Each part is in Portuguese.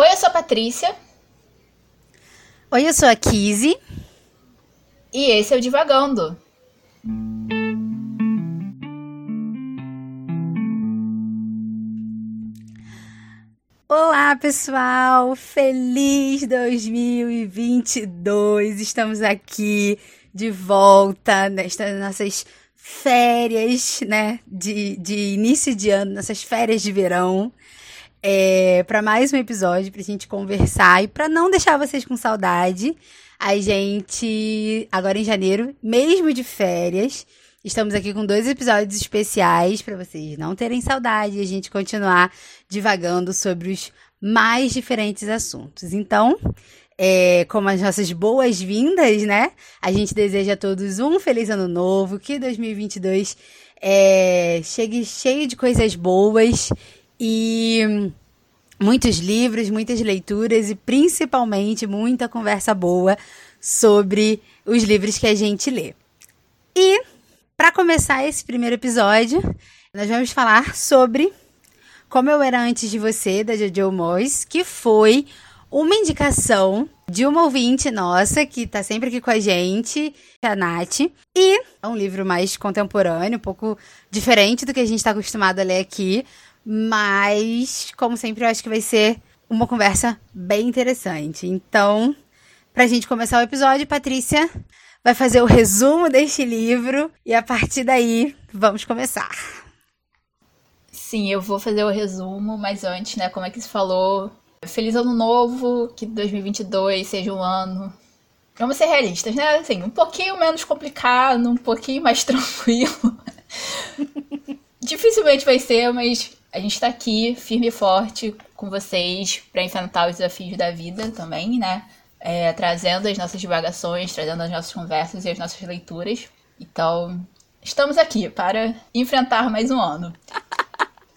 Oi, eu sou a Patrícia. Oi, eu sou a Kizzy. E esse é o Divagando. Olá, pessoal! Feliz 2022! Estamos aqui de volta nestas nossas férias, né? De, de início de ano, nossas férias de verão. É, para mais um episódio, pra gente conversar e para não deixar vocês com saudade. A gente, agora em janeiro, mesmo de férias, estamos aqui com dois episódios especiais para vocês não terem saudade e a gente continuar divagando sobre os mais diferentes assuntos. Então, é, como as nossas boas-vindas, né? A gente deseja a todos um feliz ano novo, que 2022 é, chegue cheio de coisas boas e muitos livros, muitas leituras e principalmente muita conversa boa sobre os livros que a gente lê. E para começar esse primeiro episódio, nós vamos falar sobre Como Eu Era Antes de Você, da Jojo Moyes, que foi uma indicação de uma ouvinte nossa que está sempre aqui com a gente, a Nath. E é um livro mais contemporâneo, um pouco diferente do que a gente está acostumado a ler aqui. Mas, como sempre, eu acho que vai ser uma conversa bem interessante. Então, para a gente começar o episódio, Patrícia vai fazer o resumo deste livro e a partir daí vamos começar. Sim, eu vou fazer o resumo, mas antes, né, como é que se falou, feliz ano novo, que 2022 seja um ano Vamos ser realistas, né? Assim, um pouquinho menos complicado, um pouquinho mais tranquilo. Dificilmente vai ser, mas a gente tá aqui firme e forte com vocês para enfrentar os desafios da vida também, né? É, trazendo as nossas divagações, trazendo as nossas conversas e as nossas leituras. Então, estamos aqui para enfrentar mais um ano.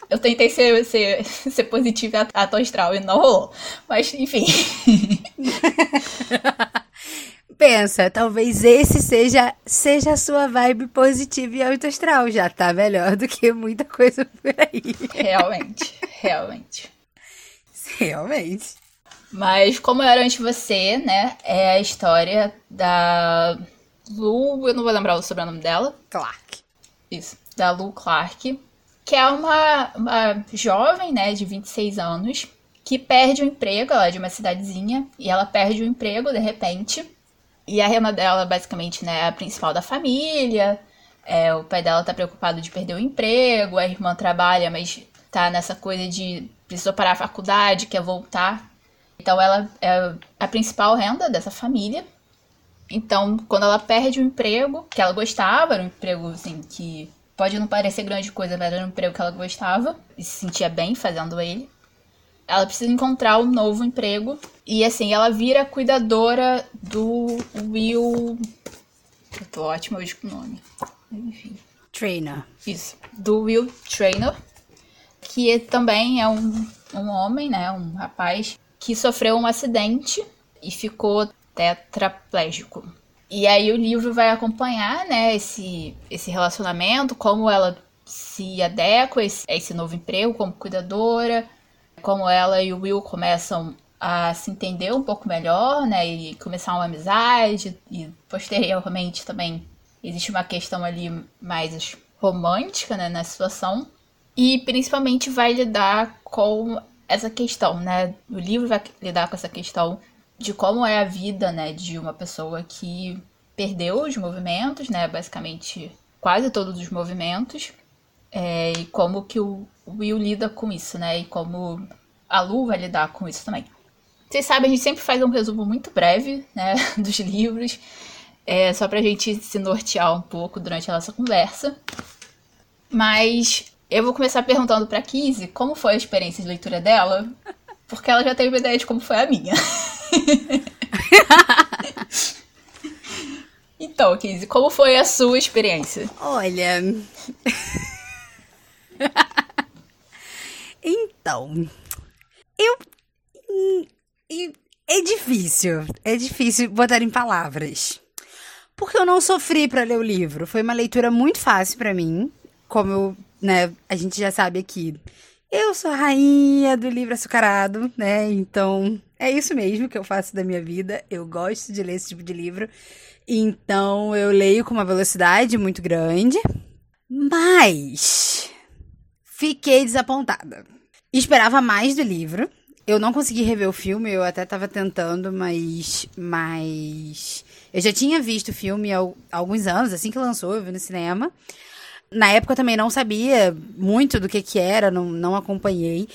Eu tentei ser, ser, ser positiva a astral e não rolou. Mas, enfim. pensa, talvez esse seja, seja a sua vibe positiva e alto astral. Já tá melhor do que muita coisa por aí. Realmente, realmente. Realmente. Mas como eu era antes você, né? É a história da Lu, eu não vou lembrar o sobrenome dela. Clark. Isso, da Lu Clark, que é uma, uma jovem, né, de 26 anos, que perde o emprego, ela é de uma cidadezinha, e ela perde o emprego de repente e a renda dela, basicamente, né, é a principal da família. É, o pai dela tá preocupado de perder o emprego, a irmã trabalha, mas tá nessa coisa de precisou parar a faculdade, quer voltar. Então ela é a principal renda dessa família. Então, quando ela perde o emprego, que ela gostava, era um emprego assim que pode não parecer grande coisa, mas era um emprego que ela gostava e se sentia bem fazendo ele ela precisa encontrar um novo emprego. E assim, ela vira cuidadora do Will. Eu tô ótima hoje com o nome. Enfim. Trainer. Isso. Do Will Trainer. Que também é um, um homem, né? Um rapaz que sofreu um acidente e ficou tetraplégico. E aí o livro vai acompanhar, né, esse, esse relacionamento, como ela se adequa a esse, a esse novo emprego como cuidadora, como ela e o Will começam a se entender um pouco melhor, né, e começar uma amizade, e posteriormente também existe uma questão ali mais romântica, né, na situação, e principalmente vai lidar com essa questão, né, o livro vai lidar com essa questão de como é a vida, né, de uma pessoa que perdeu os movimentos, né, basicamente quase todos os movimentos, é, e como que o Will lida com isso, né? E como a Lu vai lidar com isso também. Vocês sabem, a gente sempre faz um resumo muito breve, né, dos livros, é, só pra gente se nortear um pouco durante a nossa conversa. Mas eu vou começar perguntando pra Kizzy como foi a experiência de leitura dela, porque ela já teve uma ideia de como foi a minha. então, Kizzy, como foi a sua experiência? Olha. então, eu. É difícil. É difícil botar em palavras. Porque eu não sofri para ler o livro. Foi uma leitura muito fácil para mim. Como eu, né, a gente já sabe aqui. Eu sou a rainha do livro açucarado, né? Então, é isso mesmo que eu faço da minha vida. Eu gosto de ler esse tipo de livro. Então, eu leio com uma velocidade muito grande. Mas fiquei desapontada. Esperava mais do livro. Eu não consegui rever o filme, eu até tava tentando, mas. Mas. Eu já tinha visto o filme há alguns anos, assim que lançou, eu vi no cinema. Na época eu também não sabia muito do que que era, não, não acompanhei.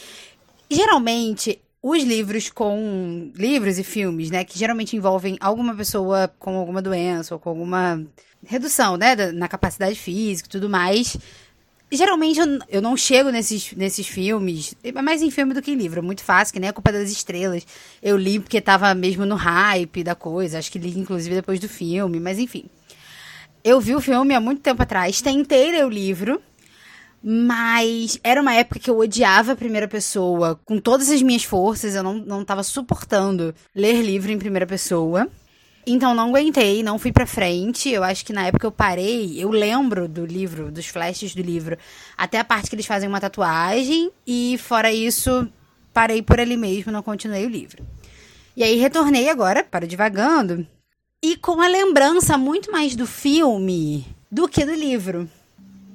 Geralmente, os livros com livros e filmes, né, que geralmente envolvem alguma pessoa com alguma doença ou com alguma redução, né, na capacidade física e tudo mais. Geralmente eu, eu não chego nesses, nesses filmes, é mais em filme do que em livro, é muito fácil, que nem a Culpa das Estrelas. Eu li porque tava mesmo no hype da coisa, acho que li inclusive depois do filme, mas enfim. Eu vi o filme há muito tempo atrás, tentei ler o livro, mas era uma época que eu odiava a primeira pessoa com todas as minhas forças, eu não, não tava suportando ler livro em primeira pessoa. Então não aguentei, não fui pra frente. Eu acho que na época eu parei, eu lembro do livro, dos flashes do livro, até a parte que eles fazem uma tatuagem, e fora isso, parei por ali mesmo, não continuei o livro. E aí retornei agora para Divagando, e com a lembrança muito mais do filme do que do livro.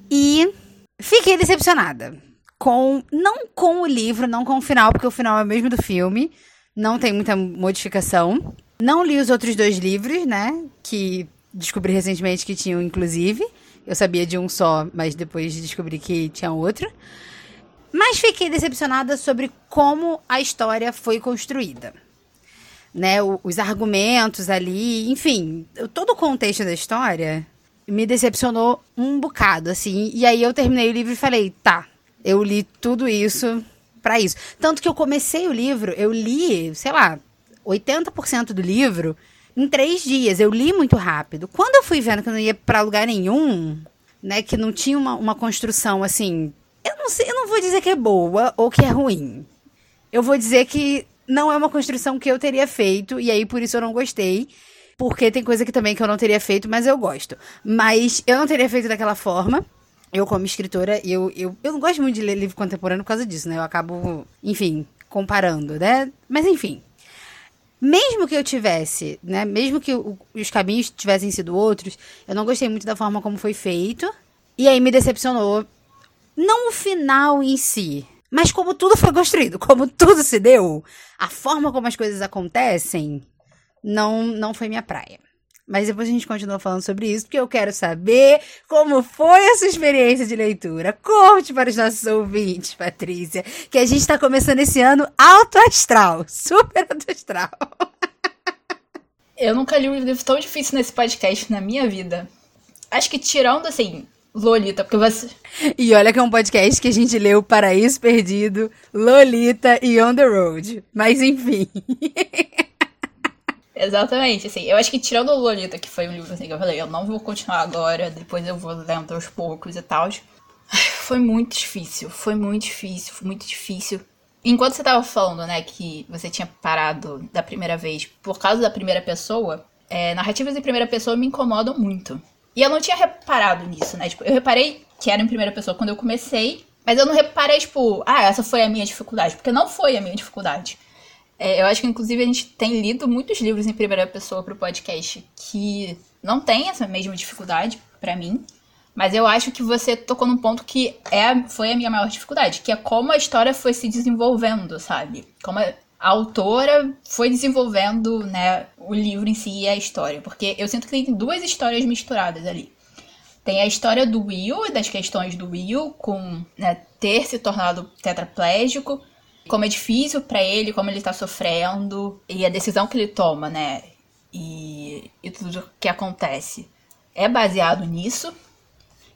E fiquei decepcionada. Com, não com o livro, não com o final, porque o final é o mesmo do filme. Não tem muita modificação. Não li os outros dois livros, né? Que descobri recentemente que tinham, inclusive. Eu sabia de um só, mas depois descobri que tinha outro. Mas fiquei decepcionada sobre como a história foi construída né, os argumentos ali, enfim, todo o contexto da história me decepcionou um bocado, assim. E aí eu terminei o livro e falei, tá, eu li tudo isso para isso. Tanto que eu comecei o livro, eu li, sei lá, 80% do livro em três dias. Eu li muito rápido. Quando eu fui vendo que eu não ia para lugar nenhum, né, que não tinha uma, uma construção assim. Eu não sei, eu não vou dizer que é boa ou que é ruim. Eu vou dizer que não é uma construção que eu teria feito, e aí por isso eu não gostei. Porque tem coisa que também que eu não teria feito, mas eu gosto. Mas eu não teria feito daquela forma. Eu, como escritora, eu, eu, eu não gosto muito de ler livro contemporâneo por causa disso, né? Eu acabo, enfim, comparando, né? Mas enfim. Mesmo que eu tivesse, né? Mesmo que o, os caminhos tivessem sido outros, eu não gostei muito da forma como foi feito. E aí me decepcionou. Não o final em si, mas como tudo foi construído, como tudo se deu, a forma como as coisas acontecem não não foi minha praia. Mas depois a gente continua falando sobre isso, porque eu quero saber como foi a sua experiência de leitura. Conte para os nossos ouvintes, Patrícia, que a gente está começando esse ano alto astral, super alto astral. Eu nunca li um livro tão difícil nesse podcast na minha vida. Acho que tirando, assim, Lolita, porque você. E olha que é um podcast que a gente leu Paraíso Perdido, Lolita e On the Road. Mas enfim. Exatamente, assim, eu acho que tirando o Lolita, que foi um livro assim que eu falei, eu não vou continuar agora, depois eu vou lendo aos poucos e tal. Foi muito difícil, foi muito difícil, foi muito difícil. Enquanto você tava falando, né, que você tinha parado da primeira vez por causa da primeira pessoa, é, narrativas em primeira pessoa me incomodam muito. E eu não tinha reparado nisso, né? Tipo, eu reparei que era em primeira pessoa quando eu comecei, mas eu não reparei, tipo, ah, essa foi a minha dificuldade, porque não foi a minha dificuldade. É, eu acho que, inclusive, a gente tem lido muitos livros em primeira pessoa pro podcast que não tem essa mesma dificuldade para mim. Mas eu acho que você tocou num ponto que é, foi a minha maior dificuldade, que é como a história foi se desenvolvendo, sabe? Como a, a autora foi desenvolvendo né, o livro em si e a história. Porque eu sinto que tem duas histórias misturadas ali. Tem a história do Will e das questões do Will com né, ter se tornado tetraplégico, como é difícil para ele, como ele tá sofrendo e a decisão que ele toma, né? E, e tudo que acontece é baseado nisso.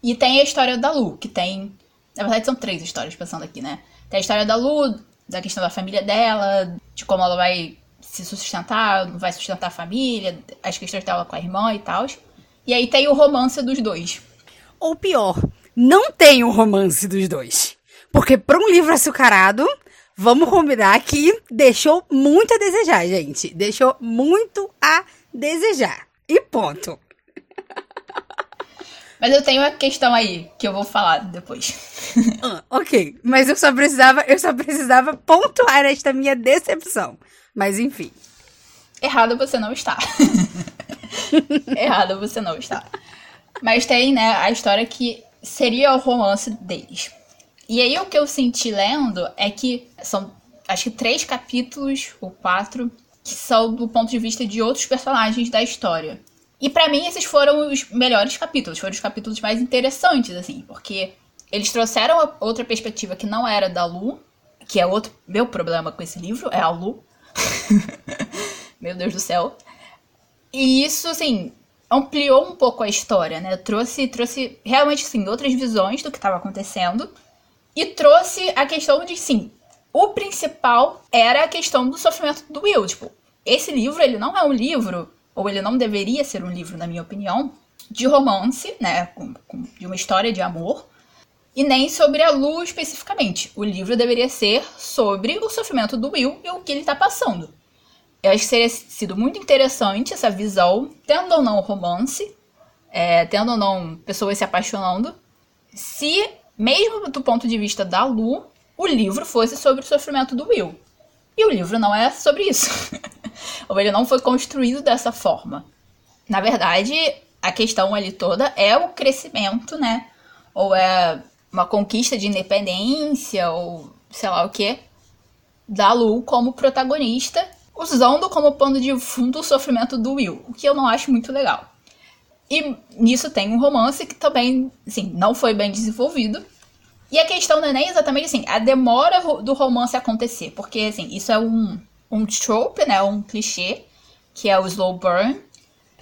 E tem a história da Lu, que tem. Na verdade, são três histórias pensando aqui, né? Tem a história da Lu, da questão da família dela, de como ela vai se sustentar, vai sustentar a família, as questões dela com a irmã e tal. E aí tem o romance dos dois. Ou pior, não tem o romance dos dois. Porque para um livro açucarado, vamos combinar que deixou muito a desejar, gente. Deixou muito a desejar. E ponto. Mas eu tenho uma questão aí que eu vou falar depois. Ah, ok, mas eu só precisava, eu só precisava pontuar esta minha decepção. Mas enfim. Errado você não está. Errado você não está. Mas tem, né, a história que seria o romance deles. E aí o que eu senti lendo é que são acho que três capítulos ou quatro que são do ponto de vista de outros personagens da história. E para mim esses foram os melhores capítulos, foram os capítulos mais interessantes assim, porque eles trouxeram outra perspectiva que não era da Lu, que é outro meu problema com esse livro, é a Lu. meu Deus do céu. E isso assim, ampliou um pouco a história, né? Trouxe trouxe realmente assim outras visões do que estava acontecendo e trouxe a questão de sim, o principal era a questão do sofrimento do Will. Tipo, esse livro, ele não é um livro, ou ele não deveria ser um livro, na minha opinião, de romance, né? Com, com, de uma história de amor. E nem sobre a Lu especificamente. O livro deveria ser sobre o sofrimento do Will e o que ele está passando. Eu acho que teria sido muito interessante essa visão, tendo ou não romance, é, tendo ou não pessoas se apaixonando, se, mesmo do ponto de vista da Lu, o livro fosse sobre o sofrimento do Will. E o livro não é sobre isso. Ou ele não foi construído dessa forma. Na verdade, a questão ali toda é o crescimento, né? Ou é uma conquista de independência, ou sei lá o que, da Lu como protagonista, usando como pano de fundo o sofrimento do Will, o que eu não acho muito legal. E nisso tem um romance que também, assim, não foi bem desenvolvido, e a questão não é nem exatamente assim, a demora do romance acontecer, porque assim, isso é um, um trope, né, um clichê, que é o slow burn,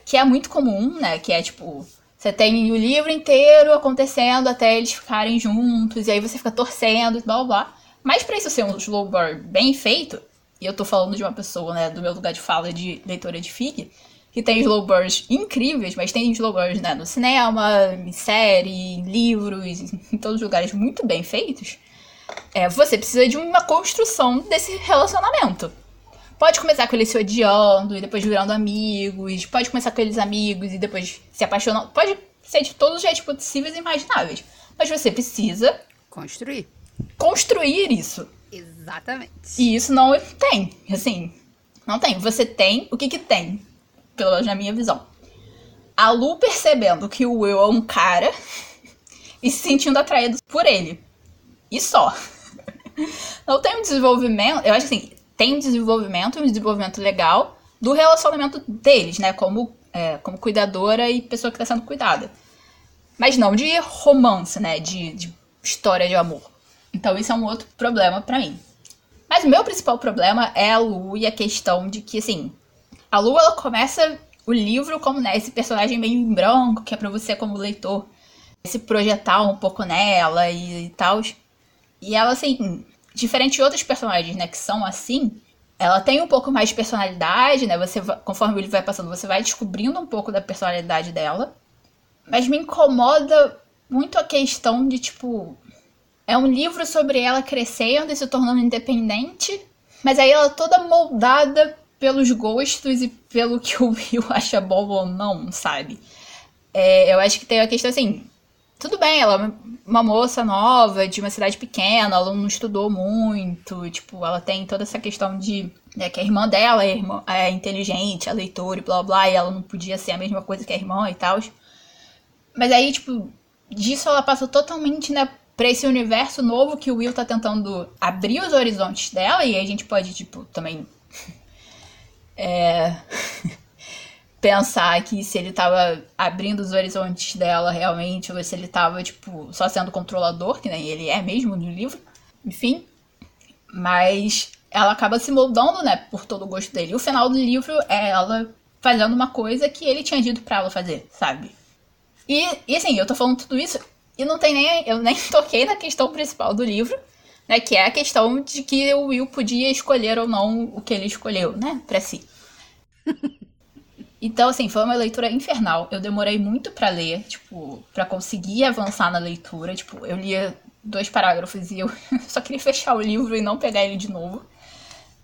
que é muito comum, né, que é tipo, você tem o livro inteiro acontecendo até eles ficarem juntos, e aí você fica torcendo e blá blá. Mas pra isso ser um slow burn bem feito, e eu tô falando de uma pessoa, né, do meu lugar de fala de leitora de FIG, que tem slow burns incríveis, mas tem slow burns né, no cinema, em série, em livros, em todos os lugares muito bem feitos, é, você precisa de uma construção desse relacionamento. Pode começar com eles se odiando e depois virando amigos, pode começar com eles amigos e depois se apaixonando, pode ser de todos os jeitos possíveis e imagináveis. Mas você precisa construir. Construir isso. Exatamente. E isso não tem, assim, não tem. Você tem o que que tem pelo menos na minha visão. A Lu percebendo que o Will é um cara e se sentindo atraído por ele. E só. Não tem um desenvolvimento. Eu acho assim, tem um desenvolvimento, um desenvolvimento legal do relacionamento deles, né? Como, é, como cuidadora e pessoa que está sendo cuidada. Mas não de romance, né? De, de história de amor. Então isso é um outro problema para mim. Mas o meu principal problema é a Lu e a questão de que, assim, a Lu, ela começa o livro como, né, esse personagem meio branco, que é pra você, como leitor, se projetar um pouco nela e, e tal. E ela, assim, diferente de outros personagens, né, que são assim, ela tem um pouco mais de personalidade, né? Você, conforme o livro vai passando, você vai descobrindo um pouco da personalidade dela. Mas me incomoda muito a questão de, tipo, é um livro sobre ela crescendo e se tornando independente, mas aí ela toda moldada pelos gostos e pelo que o Will acha bom ou não, sabe? É, eu acho que tem a questão assim. Tudo bem, ela é uma moça nova, de uma cidade pequena, ela não estudou muito, tipo, ela tem toda essa questão de né, que a irmã dela é, irmã, é inteligente, é leitora e blá blá, e ela não podia ser a mesma coisa que a irmã e tal. Mas aí, tipo, disso ela passa totalmente, né, pra esse universo novo que o Will tá tentando abrir os horizontes dela, e aí a gente pode, tipo, também é, pensar que se ele tava abrindo os horizontes dela realmente, ou se ele tava, tipo, só sendo controlador, que nem ele é mesmo no livro. Enfim. Mas ela acaba se moldando, né, por todo o gosto dele. E o final do livro é ela fazendo uma coisa que ele tinha dito pra ela fazer, sabe? E, e assim, eu tô falando tudo isso e não tem nem. Eu nem toquei na questão principal do livro, né? Que é a questão de que o Will podia escolher ou não o que ele escolheu, né? Pra si. então, assim, foi uma leitura infernal. Eu demorei muito para ler, tipo, para conseguir avançar na leitura. Tipo, eu lia dois parágrafos e eu só queria fechar o livro e não pegar ele de novo.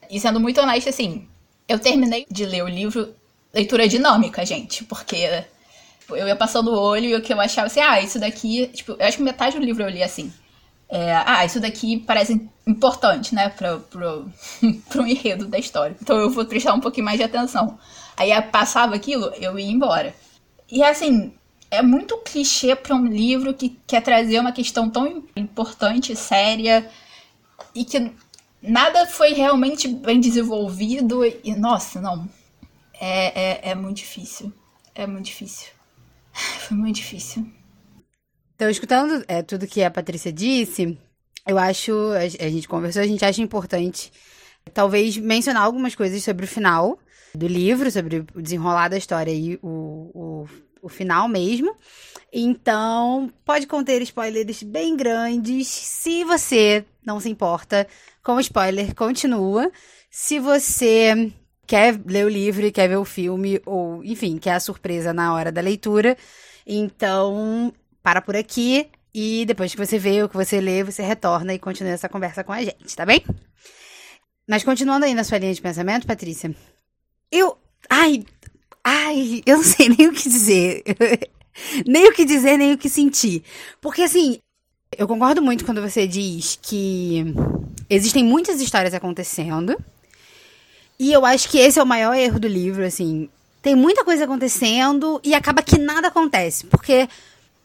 E sendo muito honesta, assim, eu terminei de ler o livro leitura dinâmica, gente, porque Eu ia passando o olho e o que eu achava assim, ah, isso daqui. Tipo, eu acho que metade do livro eu li assim. É, ah, isso daqui parece importante, né, pro, pro enredo da história. Então eu vou prestar um pouquinho mais de atenção. Aí passava aquilo, eu ia embora. E assim, é muito clichê para um livro que quer trazer uma questão tão importante, séria, e que nada foi realmente bem desenvolvido. E, nossa, não. É, é, é muito difícil. É muito difícil. Foi muito difícil. Então, escutando é, tudo que a Patrícia disse, eu acho, a, a gente conversou, a gente acha importante talvez mencionar algumas coisas sobre o final do livro, sobre o desenrolar da história e o, o, o final mesmo. Então, pode conter spoilers bem grandes. Se você não se importa com spoiler, continua. Se você quer ler o livro e quer ver o filme, ou, enfim, quer a surpresa na hora da leitura, então para por aqui e depois que você vê o que você lê, você retorna e continua essa conversa com a gente, tá bem? Mas continuando aí na sua linha de pensamento, Patrícia, eu. Ai. Ai, eu não sei nem o que dizer. nem o que dizer, nem o que sentir. Porque assim, eu concordo muito quando você diz que existem muitas histórias acontecendo. E eu acho que esse é o maior erro do livro, assim. Tem muita coisa acontecendo e acaba que nada acontece. Porque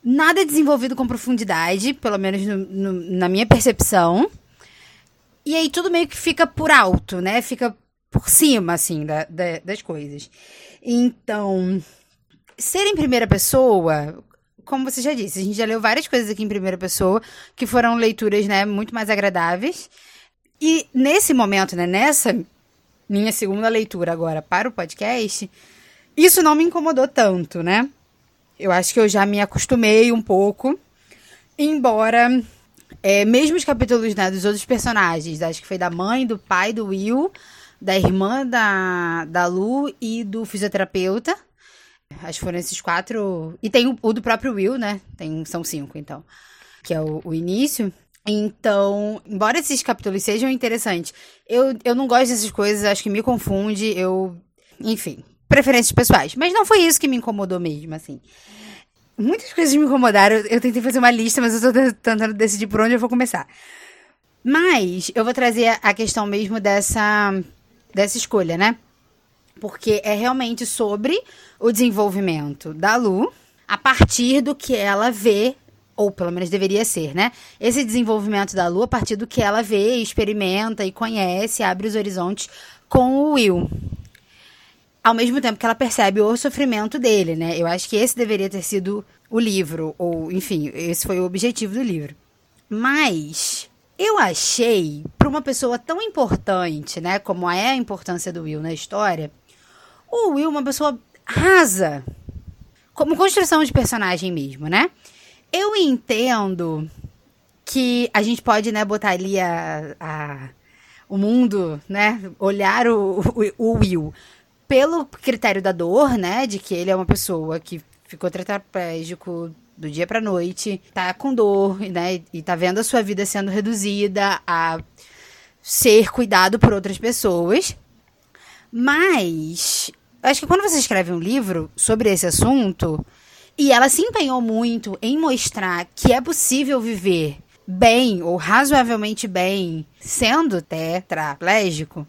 nada é desenvolvido com profundidade, pelo menos no, no, na minha percepção. E aí tudo meio que fica por alto, né? Fica por cima, assim, da, da, das coisas. Então, ser em primeira pessoa, como você já disse, a gente já leu várias coisas aqui em primeira pessoa, que foram leituras, né, muito mais agradáveis. E nesse momento, né, nessa minha segunda leitura agora para o podcast, isso não me incomodou tanto, né? Eu acho que eu já me acostumei um pouco. Embora, é, mesmo os capítulos né, dos outros personagens, acho que foi da mãe, do pai do Will, da irmã da, da Lu e do fisioterapeuta. Acho que foram esses quatro. E tem o, o do próprio Will, né? Tem, são cinco, então. Que é o, o início. Então, embora esses capítulos sejam interessantes, eu, eu não gosto dessas coisas, acho que me confunde, eu. Enfim, preferências pessoais. Mas não foi isso que me incomodou mesmo, assim. Muitas coisas me incomodaram. Eu tentei fazer uma lista, mas eu tô tentando decidir por onde eu vou começar. Mas eu vou trazer a questão mesmo dessa, dessa escolha, né? Porque é realmente sobre o desenvolvimento da Lu a partir do que ela vê, ou pelo menos deveria ser, né? Esse desenvolvimento da Lu a partir do que ela vê, experimenta e conhece, abre os horizontes com o Will ao mesmo tempo que ela percebe o sofrimento dele, né? Eu acho que esse deveria ter sido o livro, ou enfim, esse foi o objetivo do livro. Mas eu achei, para uma pessoa tão importante, né, como é a importância do Will na história, o Will uma pessoa rasa, como construção de personagem mesmo, né? Eu entendo que a gente pode, né, botar ali a, a o mundo, né, olhar o, o, o Will pelo critério da dor, né? De que ele é uma pessoa que ficou tetraplégico do dia pra noite, tá com dor, né? E tá vendo a sua vida sendo reduzida a ser cuidado por outras pessoas. Mas acho que quando você escreve um livro sobre esse assunto, e ela se empenhou muito em mostrar que é possível viver bem ou razoavelmente bem sendo tetraplégico,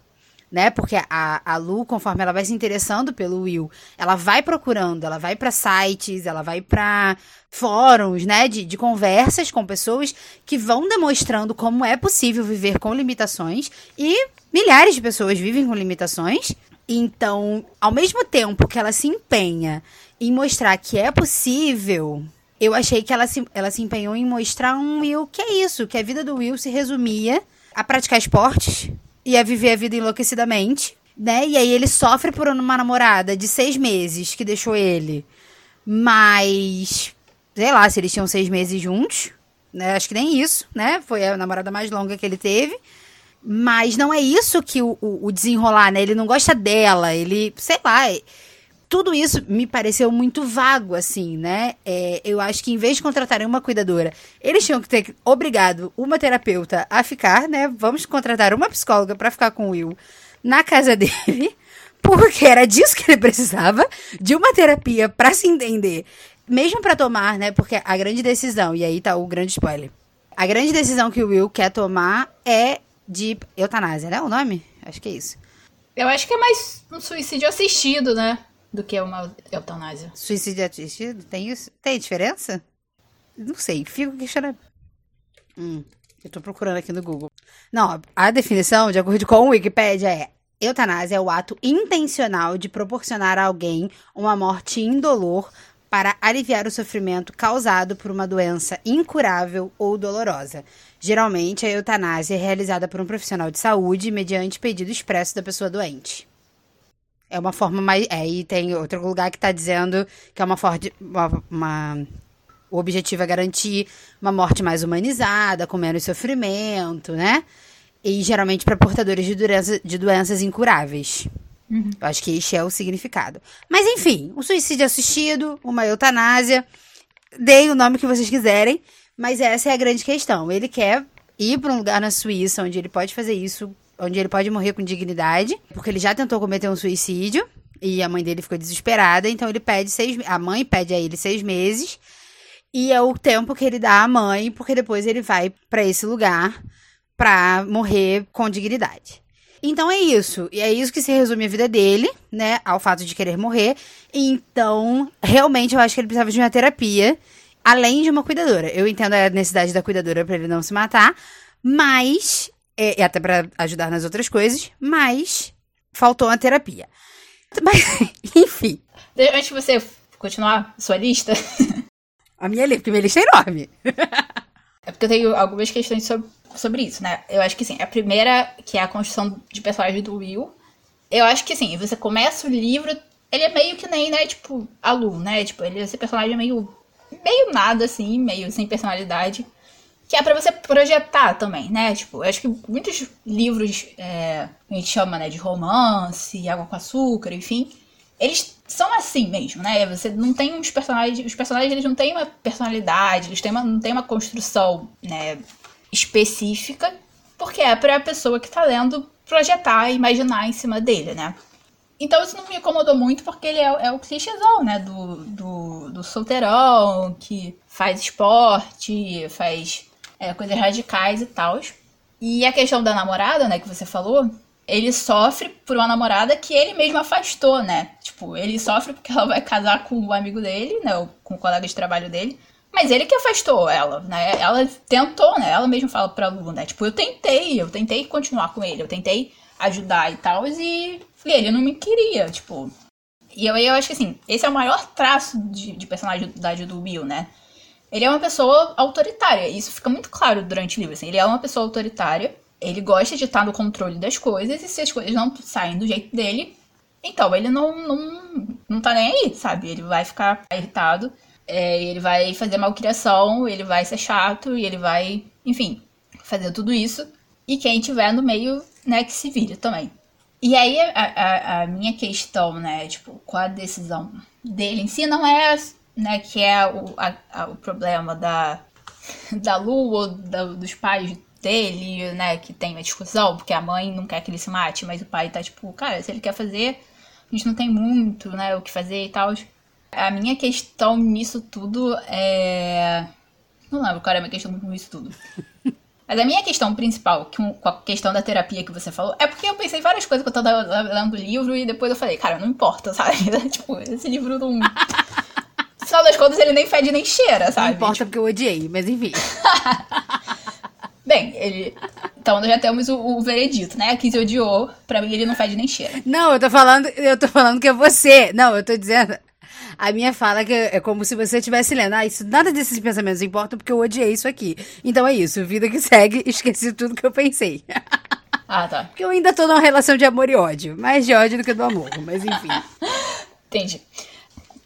né? Porque a, a Lu, conforme ela vai se interessando pelo Will, ela vai procurando, ela vai para sites, ela vai para fóruns, né? De, de conversas com pessoas que vão demonstrando como é possível viver com limitações e milhares de pessoas vivem com limitações. Então, ao mesmo tempo que ela se empenha em mostrar que é possível, eu achei que ela se, ela se empenhou em mostrar um Will que é isso, que a vida do Will se resumia a praticar esportes, ia viver a vida enlouquecidamente, né? E aí ele sofre por uma namorada de seis meses que deixou ele. Mas, sei lá, se eles tinham seis meses juntos, né? Acho que nem isso, né? Foi a namorada mais longa que ele teve. Mas não é isso que o, o, o desenrolar, né? Ele não gosta dela, ele, sei lá tudo isso me pareceu muito vago, assim, né? É, eu acho que em vez de contratarem uma cuidadora, eles tinham que ter obrigado uma terapeuta a ficar, né? Vamos contratar uma psicóloga para ficar com o Will na casa dele, Porque era disso que ele precisava, de uma terapia para se entender, mesmo para tomar, né? Porque a grande decisão, e aí tá o grande spoiler. A grande decisão que o Will quer tomar é de eutanásia, né? O nome? Acho que é isso. Eu acho que é mais um suicídio assistido, né? Do que uma eutanásia. Suicídio assistido? Tem isso? Tem diferença? Não sei, fico questionando. Hum, eu tô procurando aqui no Google. Não, a definição, de acordo com o Wikipedia, é Eutanásia é o ato intencional de proporcionar a alguém uma morte indolor para aliviar o sofrimento causado por uma doença incurável ou dolorosa. Geralmente, a eutanásia é realizada por um profissional de saúde mediante pedido expresso da pessoa doente. É uma forma mais. É, e tem outro lugar que está dizendo que é uma forma. Uma, uma, o objetivo é garantir uma morte mais humanizada, com menos sofrimento, né? E geralmente para portadores de, doença, de doenças incuráveis. Uhum. Eu acho que este é o significado. Mas enfim, um suicídio assistido, uma eutanásia. Deem o nome que vocês quiserem, mas essa é a grande questão. Ele quer ir para um lugar na Suíça onde ele pode fazer isso, onde ele pode morrer com dignidade, porque ele já tentou cometer um suicídio e a mãe dele ficou desesperada, então ele pede seis, a mãe pede a ele seis meses e é o tempo que ele dá à mãe, porque depois ele vai para esse lugar pra morrer com dignidade. Então é isso. E é isso que se resume a vida dele, né? Ao fato de querer morrer. Então, realmente, eu acho que ele precisava de uma terapia, além de uma cuidadora. Eu entendo a necessidade da cuidadora para ele não se matar, mas. É, e até para ajudar nas outras coisas, mas faltou uma terapia. Mas, enfim. Antes de você continuar sua lista. A minha, minha lista é enorme. É porque eu tenho algumas questões sobre, sobre isso, né? Eu acho que sim. A primeira, que é a construção de personagem do Will. Eu acho que sim, você começa o livro, ele é meio que nem, né, tipo, a Lu, né? Tipo, ele esse personagem é meio. meio nada, assim, meio sem personalidade. Que é para você projetar também, né? Tipo, acho que muitos livros é, a gente chama, né, de romance, água com açúcar, enfim eles são assim mesmo, né? Você não tem uns personagens. Os personagens eles não têm uma personalidade, eles têm uma, não têm uma construção né, específica, porque é pra pessoa que tá lendo projetar e imaginar em cima dele, né? Então isso não me incomodou muito porque ele é, é o clichêzão, né? Do, do, do, solteirão que faz esporte, faz é, coisas radicais e tal. E a questão da namorada, né, que você falou, ele sofre por uma namorada que ele mesmo afastou, né? Tipo, ele sofre porque ela vai casar com o amigo dele, né? Com o colega de trabalho dele. Mas ele que afastou ela, né? Ela tentou, né? Ela mesma fala pra Lu, né? Tipo, eu tentei, eu tentei continuar com ele, eu tentei ajudar e tal, e ele não me queria, tipo. E eu, eu acho que assim, esse é o maior traço de, de personalidade do Will, né? Ele é uma pessoa autoritária, isso fica muito claro durante o livro, assim. Ele é uma pessoa autoritária, ele gosta de estar no controle das coisas e se as coisas não saem do jeito dele, então ele não, não, não tá nem aí, sabe? Ele vai ficar irritado, é, ele vai fazer malcriação, ele vai ser chato e ele vai, enfim, fazer tudo isso. E quem tiver no meio, né, que se vire também. E aí a, a, a minha questão, né, tipo, com a decisão dele em si não é, né, que é o, a, o problema da, da Lu ou da, dos pais dele, né, que tem uma discussão, porque a mãe não quer que ele se mate, mas o pai tá tipo, cara, se ele quer fazer, a gente não tem muito, né, o que fazer e tal. A minha questão nisso tudo é. Não lembro qual era a minha questão nisso tudo. Mas a minha questão principal, com a questão da terapia que você falou, é porque eu pensei várias coisas que eu tava lendo o livro e depois eu falei, cara, não importa, sabe? tipo, esse livro não. No final das contas, ele nem fede nem cheira, sabe? Não importa porque eu odiei, mas enfim. Bem, ele. Então já temos o, o veredito, né? A Kizzy odiou. Pra mim ele não fede nem cheira. Não, eu tô falando, eu tô falando que é você. Não, eu tô dizendo. A minha fala é que é como se você estivesse lendo. Ah, isso, nada desses pensamentos importa porque eu odiei isso aqui. Então é isso, vida que segue, esqueci tudo que eu pensei. Ah, tá. Porque eu ainda tô numa relação de amor e ódio. Mais de ódio do que do amor, mas enfim. Entendi.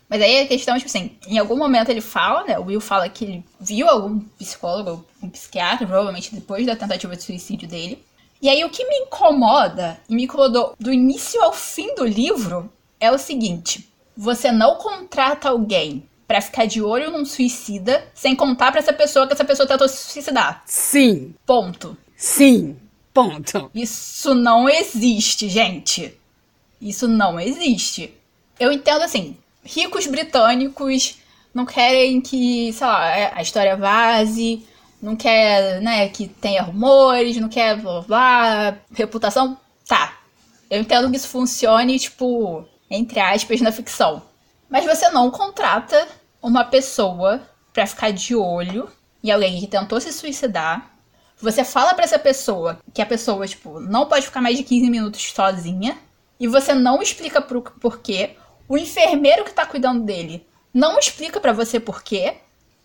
Mas aí a questão, tipo assim, em algum momento ele fala, né? O Will fala que ele viu algum psicólogo, um psiquiatra, provavelmente depois da tentativa de suicídio dele. E aí o que me incomoda, e me incomodou do início ao fim do livro, é o seguinte: você não contrata alguém para ficar de olho num suicida sem contar para essa pessoa que essa pessoa tentou se suicidar. Sim. Ponto. Sim. Ponto. Isso não existe, gente. Isso não existe. Eu entendo assim, ricos britânicos não querem que, sei lá, é, a história vaze, não quer, né, que tenha rumores, não quer blá, blá reputação. Tá. Eu entendo que isso funcione, tipo, entre aspas, na ficção. Mas você não contrata uma pessoa para ficar de olho em alguém que tentou se suicidar. Você fala para essa pessoa que a pessoa, tipo, não pode ficar mais de 15 minutos sozinha. E você não explica por porquê. O enfermeiro que tá cuidando dele não explica para você porquê.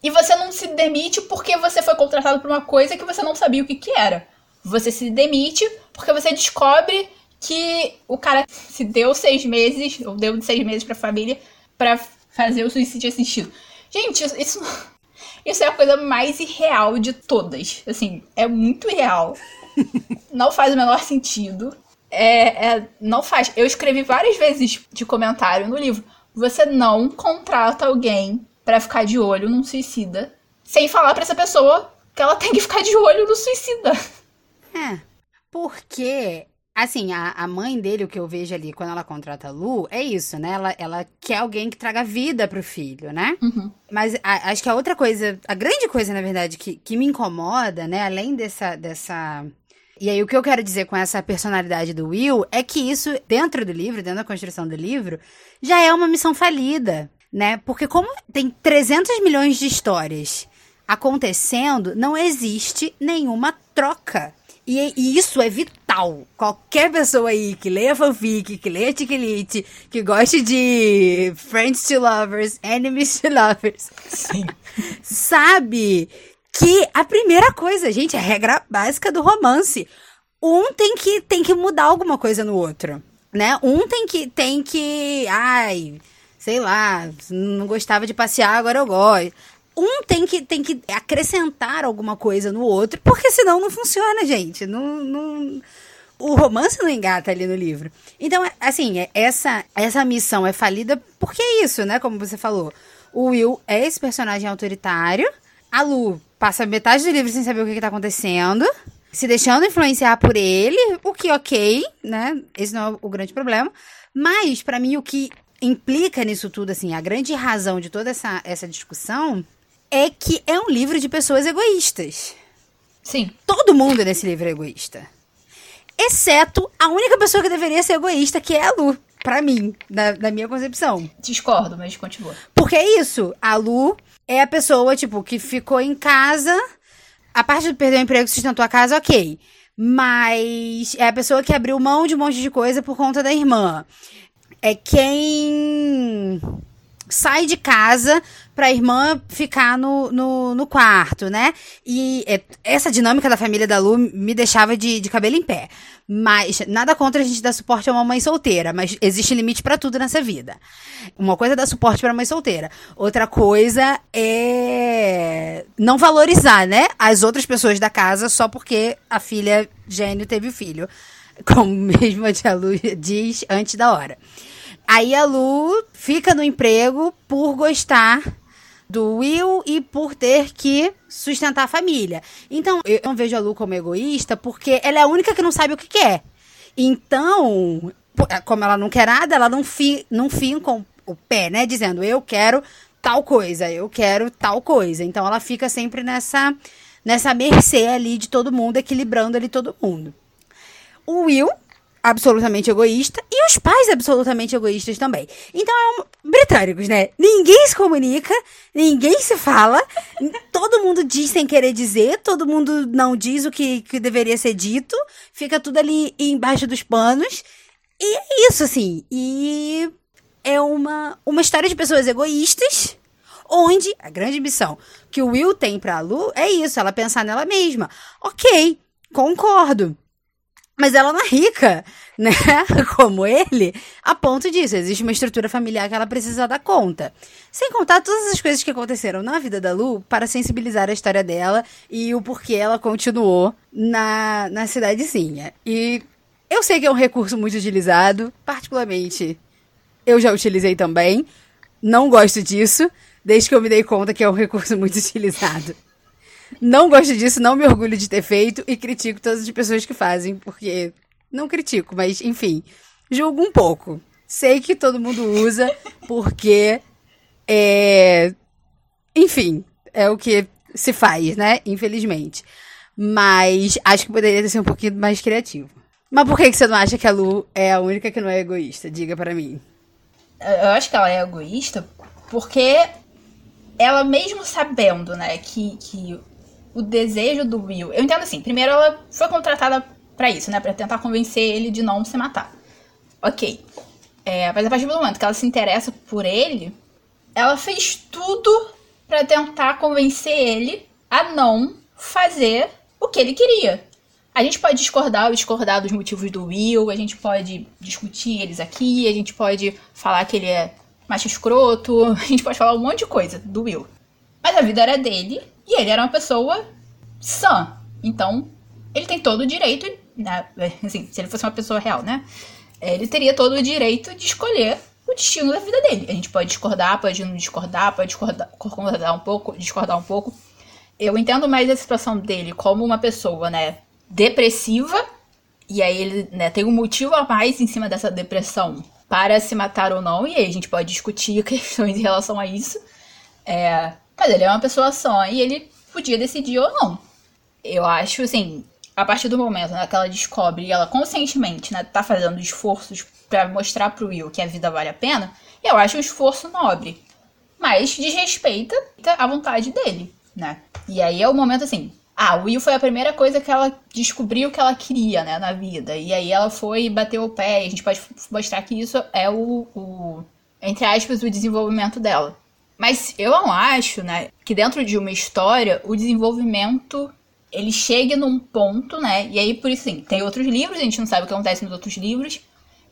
E você não se demite porque você foi contratado por uma coisa que você não sabia o que, que era. Você se demite porque você descobre que o cara se deu seis meses, ou deu seis meses pra família, para fazer o suicídio assistido. Gente, isso, isso é a coisa mais irreal de todas. Assim, é muito irreal. não faz o menor sentido. É, é, não faz. Eu escrevi várias vezes de comentário no livro. Você não contrata alguém para ficar de olho num suicida sem falar para essa pessoa que ela tem que ficar de olho no suicida. É. Porque Assim, a, a mãe dele, o que eu vejo ali quando ela contrata a Lu, é isso, né? Ela, ela quer alguém que traga vida pro filho, né? Uhum. Mas a, acho que a outra coisa, a grande coisa, na verdade, que, que me incomoda, né? Além dessa, dessa. E aí, o que eu quero dizer com essa personalidade do Will é que isso, dentro do livro, dentro da construção do livro, já é uma missão falida, né? Porque, como tem 300 milhões de histórias acontecendo, não existe nenhuma troca e, e, isso é vital. Qualquer pessoa aí que leia fanfic, que leia Tiquelite, que goste de Friends to Lovers, Enemies to Lovers, Sim. sabe que a primeira coisa, gente, é a regra básica do romance. Um tem que, tem que mudar alguma coisa no outro, né? Um tem que, tem que, ai, sei lá, não gostava de passear, agora eu gosto um tem que, tem que acrescentar alguma coisa no outro, porque senão não funciona, gente. Não, não, o romance não engata ali no livro. Então, assim, é, essa, essa missão é falida porque é isso, né? Como você falou. O Will é esse personagem autoritário. A Lu passa metade do livro sem saber o que, está acontecendo. Se deixando influenciar por ele, o que ok, né? Esse não é o grande problema. Mas, para mim, o que implica nisso tudo, assim, a grande razão de toda essa, essa discussão é que é um livro de pessoas egoístas. Sim. Todo mundo nesse livro é egoísta. Exceto a única pessoa que deveria ser egoísta, que é a Lu. Pra mim, na, na minha concepção. Discordo, mas continua. Porque é isso. A Lu é a pessoa, tipo, que ficou em casa. A parte de perder o emprego sustentou a casa, ok. Mas é a pessoa que abriu mão de um monte de coisa por conta da irmã. É quem sai de casa pra irmã ficar no, no, no quarto, né? E é, essa dinâmica da família da Lu me deixava de, de cabelo em pé. Mas nada contra a gente dar suporte a uma mãe solteira, mas existe limite para tudo nessa vida. Uma coisa é dar suporte para mãe solteira, outra coisa é não valorizar, né, as outras pessoas da casa só porque a filha gênio teve filho, como mesmo a tia Lu diz antes da hora. Aí a Lu fica no emprego por gostar do Will e por ter que sustentar a família. Então, eu não vejo a Lu como egoísta porque ela é a única que não sabe o que quer. Então, como ela não quer nada, ela não, fi, não finca o pé, né? Dizendo, eu quero tal coisa, eu quero tal coisa. Então, ela fica sempre nessa, nessa mercê ali de todo mundo, equilibrando ali todo mundo. O Will absolutamente egoísta e os pais absolutamente egoístas também. Então é um... britânicos, né? Ninguém se comunica, ninguém se fala, todo mundo diz sem querer dizer, todo mundo não diz o que, que deveria ser dito, fica tudo ali embaixo dos panos. E é isso, assim. E é uma, uma história de pessoas egoístas onde a grande missão que o Will tem pra Lu é isso, ela pensar nela mesma. Ok, concordo. Mas ela não é rica, né? Como ele, a ponto disso. Existe uma estrutura familiar que ela precisa dar conta. Sem contar todas as coisas que aconteceram na vida da Lu para sensibilizar a história dela e o porquê ela continuou na, na cidadezinha. E eu sei que é um recurso muito utilizado, particularmente eu já utilizei também. Não gosto disso, desde que eu me dei conta que é um recurso muito utilizado. Não gosto disso, não me orgulho de ter feito e critico todas as pessoas que fazem, porque. Não critico, mas enfim. julgo um pouco. Sei que todo mundo usa, porque é. Enfim, é o que se faz, né? Infelizmente. Mas acho que poderia ser um pouquinho mais criativo. Mas por que, você não acha que a Lu é a única que não é egoísta? Diga para mim. Eu acho que ela é egoísta porque ela mesmo sabendo, né, que, que o desejo do Will. Eu entendo assim, primeiro ela foi contratada para isso, né? para tentar convencer ele de não se matar. Ok. É, mas a partir do momento que ela se interessa por ele, ela fez tudo para tentar convencer ele a não fazer o que ele queria. A gente pode discordar ou discordar dos motivos do Will, a gente pode discutir eles aqui, a gente pode falar que ele é macho escroto, a gente pode falar um monte de coisa do Will. Mas a vida era dele e ele era uma pessoa sã. Então, ele tem todo o direito, né, assim, se ele fosse uma pessoa real, né? Ele teria todo o direito de escolher o destino da vida dele. A gente pode discordar, pode não discordar, pode discordar, concordar um pouco, discordar um pouco. Eu entendo mais a situação dele como uma pessoa, né, depressiva, e aí ele né, tem um motivo a mais em cima dessa depressão para se matar ou não, e aí a gente pode discutir questões em relação a isso. É, mas ele é uma pessoa só e ele podia decidir ou não. Eu acho, assim, a partir do momento né, que ela descobre e ela conscientemente né, tá fazendo esforços para mostrar pro Will que a vida vale a pena, eu acho um esforço nobre. Mas desrespeita a vontade dele, né? E aí é o momento assim, ah, o Will foi a primeira coisa que ela descobriu que ela queria, né, na vida. E aí ela foi e bateu o pé. E a gente pode mostrar que isso é o, o, entre aspas, o desenvolvimento dela. Mas eu não acho, né, que dentro de uma história o desenvolvimento ele chegue num ponto, né? E aí por isso sim, tem outros livros, a gente não sabe o que acontece nos outros livros.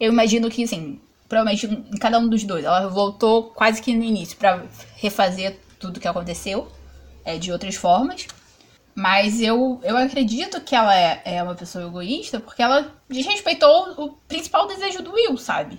Eu imagino que assim, provavelmente em cada um dos dois, ela voltou quase que no início para refazer tudo que aconteceu é, de outras formas. Mas eu, eu acredito que ela é, é uma pessoa egoísta porque ela desrespeitou o principal desejo do Will, sabe?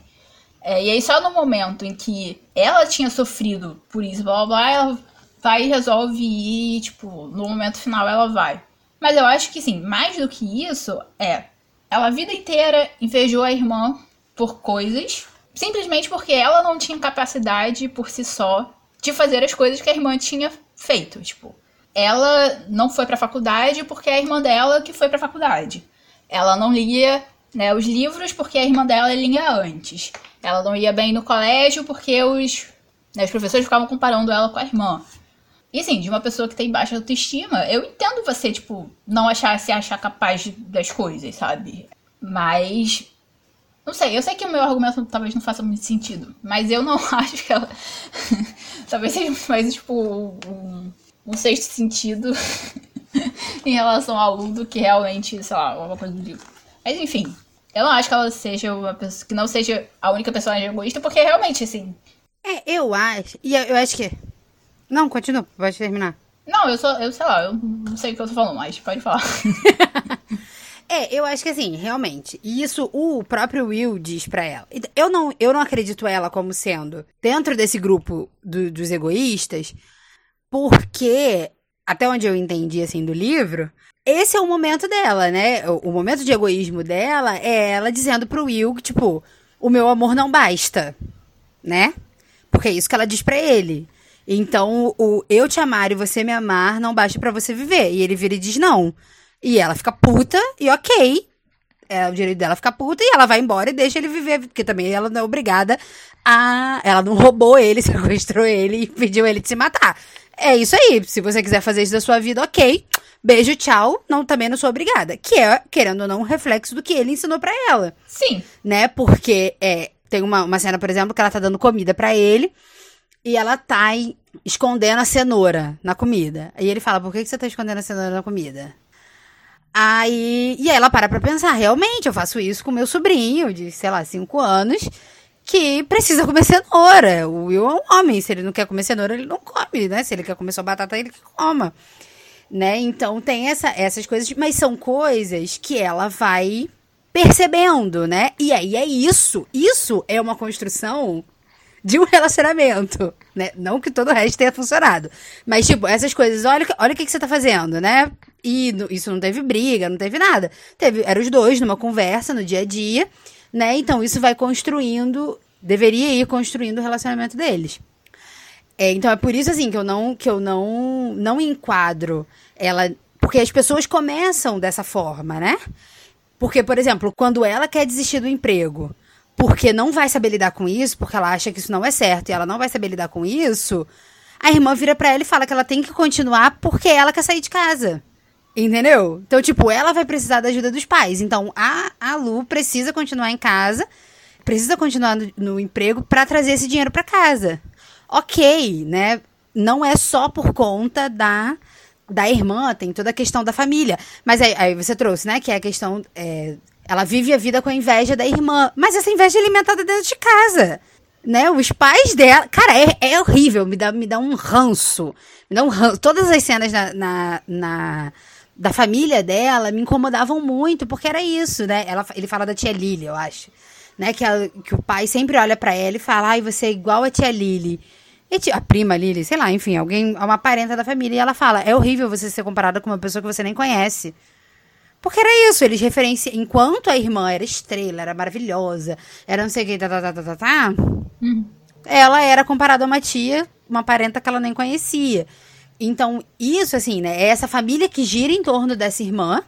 É, e aí só no momento em que ela tinha sofrido por isso, blá blá, blá ela vai e resolve ir, tipo, no momento final ela vai. Mas eu acho que sim, mais do que isso, é. Ela a vida inteira invejou a irmã por coisas, simplesmente porque ela não tinha capacidade por si só de fazer as coisas que a irmã tinha feito. Tipo, ela não foi para faculdade porque é a irmã dela que foi para faculdade. Ela não lia né, os livros porque a irmã dela lia antes. Ela não ia bem no colégio porque os, né, os professores ficavam comparando ela com a irmã. E assim, de uma pessoa que tem baixa autoestima, eu entendo você, tipo, não achar se achar capaz das coisas, sabe? Mas. Não sei, eu sei que o meu argumento talvez não faça muito sentido, mas eu não acho que ela. talvez seja mais, tipo, um, um sexto sentido em relação ao Lu do que realmente, sei lá, alguma coisa do livro. Mas enfim, eu não acho que ela seja uma pessoa. que não seja a única personagem egoísta, porque realmente, assim. É, eu acho. E eu, eu acho que. Não, continua, pode terminar. Não, eu sou, eu sei lá, eu não sei o que eu tô falando, mas pode falar. é, eu acho que assim, realmente, isso o próprio Will diz pra ela. Eu não, eu não acredito ela como sendo dentro desse grupo do, dos egoístas, porque, até onde eu entendi, assim, do livro, esse é o momento dela, né? O, momento de egoísmo dela é ela dizendo pro Will tipo, o meu amor não basta, né? Porque é isso que ela diz para ele. Então, o eu te amar e você me amar não basta para você viver. E ele vira e diz não. E ela fica puta e ok. É o direito dela ficar puta e ela vai embora e deixa ele viver. Porque também ela não é obrigada a. Ela não roubou ele, sequestrou ele e pediu ele de se matar. É isso aí. Se você quiser fazer isso da sua vida, ok. Beijo, tchau. Não, também não sou obrigada. Que é, querendo ou não, um reflexo do que ele ensinou para ela. Sim. Né? Porque é, tem uma, uma cena, por exemplo, que ela tá dando comida para ele e ela tá escondendo a cenoura na comida. E ele fala: Por que, que você tá escondendo a cenoura na comida? Aí. E aí ela para pra pensar: realmente, eu faço isso com meu sobrinho de, sei lá, 5 anos que precisa comer cenoura. O Will é um homem, se ele não quer comer cenoura, ele não come, né? Se ele quer comer só batata, ele que coma. Né? Então tem essa, essas coisas, mas são coisas que ela vai percebendo, né? E aí é isso. Isso é uma construção de um relacionamento, né? Não que todo o resto tenha funcionado. Mas, tipo, essas coisas, olha, olha o que, que você tá fazendo, né? E isso não teve briga, não teve nada. Teve, eram os dois numa conversa no dia a dia né? Então isso vai construindo, deveria ir construindo o relacionamento deles. É, então é por isso assim que eu não que eu não não enquadro ela, porque as pessoas começam dessa forma, né? Porque, por exemplo, quando ela quer desistir do emprego, porque não vai saber lidar com isso, porque ela acha que isso não é certo e ela não vai saber lidar com isso, a irmã vira para ela e fala que ela tem que continuar porque ela quer sair de casa. Entendeu? Então, tipo, ela vai precisar da ajuda dos pais. Então, a, a Lu precisa continuar em casa, precisa continuar no, no emprego para trazer esse dinheiro para casa. Ok, né? Não é só por conta da da irmã, tem toda a questão da família. Mas aí, aí você trouxe, né? Que é a questão. É, ela vive a vida com a inveja da irmã. Mas essa inveja é alimentada dentro de casa né? Os pais dela. Cara, é, é horrível. Me dá, me dá um ranço. Me dá um ranço. Todas as cenas na, na, na, da família dela me incomodavam muito, porque era isso, né? Ela, ele fala da tia Lily, eu acho. Né? Que, ela, que o pai sempre olha para ela e fala: ai, você é igual a tia Lily. A prima Lily, sei lá, enfim, alguém, uma parenta da família, e ela fala: é horrível você ser comparada com uma pessoa que você nem conhece. Porque era isso, eles referenciam. Enquanto a irmã era estrela, era maravilhosa, era não sei o que, tá, tá, tá, tá, tá, tá uhum. ela era comparada a uma tia, uma parenta que ela nem conhecia. Então, isso, assim, né? É essa família que gira em torno dessa irmã,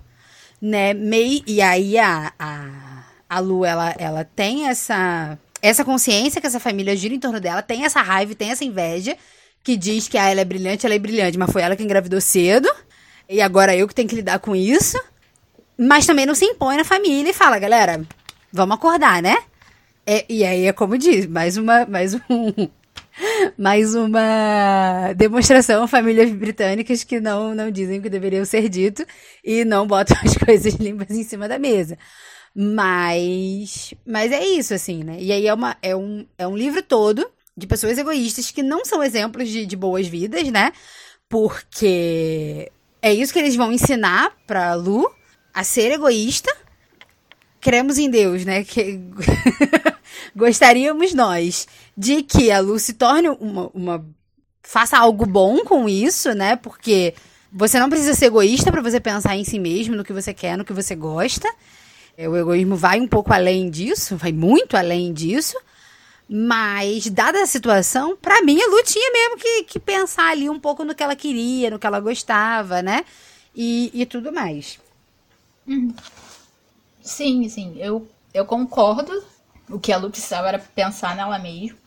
né? Meio, e aí a, a, a Lu, ela, ela tem essa, essa consciência que essa família gira em torno dela, tem essa raiva, tem essa inveja, que diz que ah, ela é brilhante, ela é brilhante, mas foi ela que engravidou cedo. E agora eu que tenho que lidar com isso. Mas também não se impõe na família e fala, galera, vamos acordar, né? É, e aí é como diz, mais uma, mais um, mais uma demonstração famílias britânicas que não, não dizem o que deveriam ser dito e não botam as coisas limpas em cima da mesa. Mas, mas é isso, assim, né? E aí é, uma, é, um, é um livro todo de pessoas egoístas que não são exemplos de, de boas vidas, né? Porque é isso que eles vão ensinar pra Lu, a ser egoísta. Cremos em Deus, né? Que gostaríamos nós de que a Lu se torne uma, uma faça algo bom com isso, né? Porque você não precisa ser egoísta para você pensar em si mesmo, no que você quer, no que você gosta. O egoísmo vai um pouco além disso, vai muito além disso. Mas, dada a situação, para mim a Lu tinha mesmo que, que pensar ali um pouco no que ela queria, no que ela gostava, né? E, e tudo mais. Uhum. Sim, sim, eu, eu concordo. O que a Lu precisava era pensar nela mesma.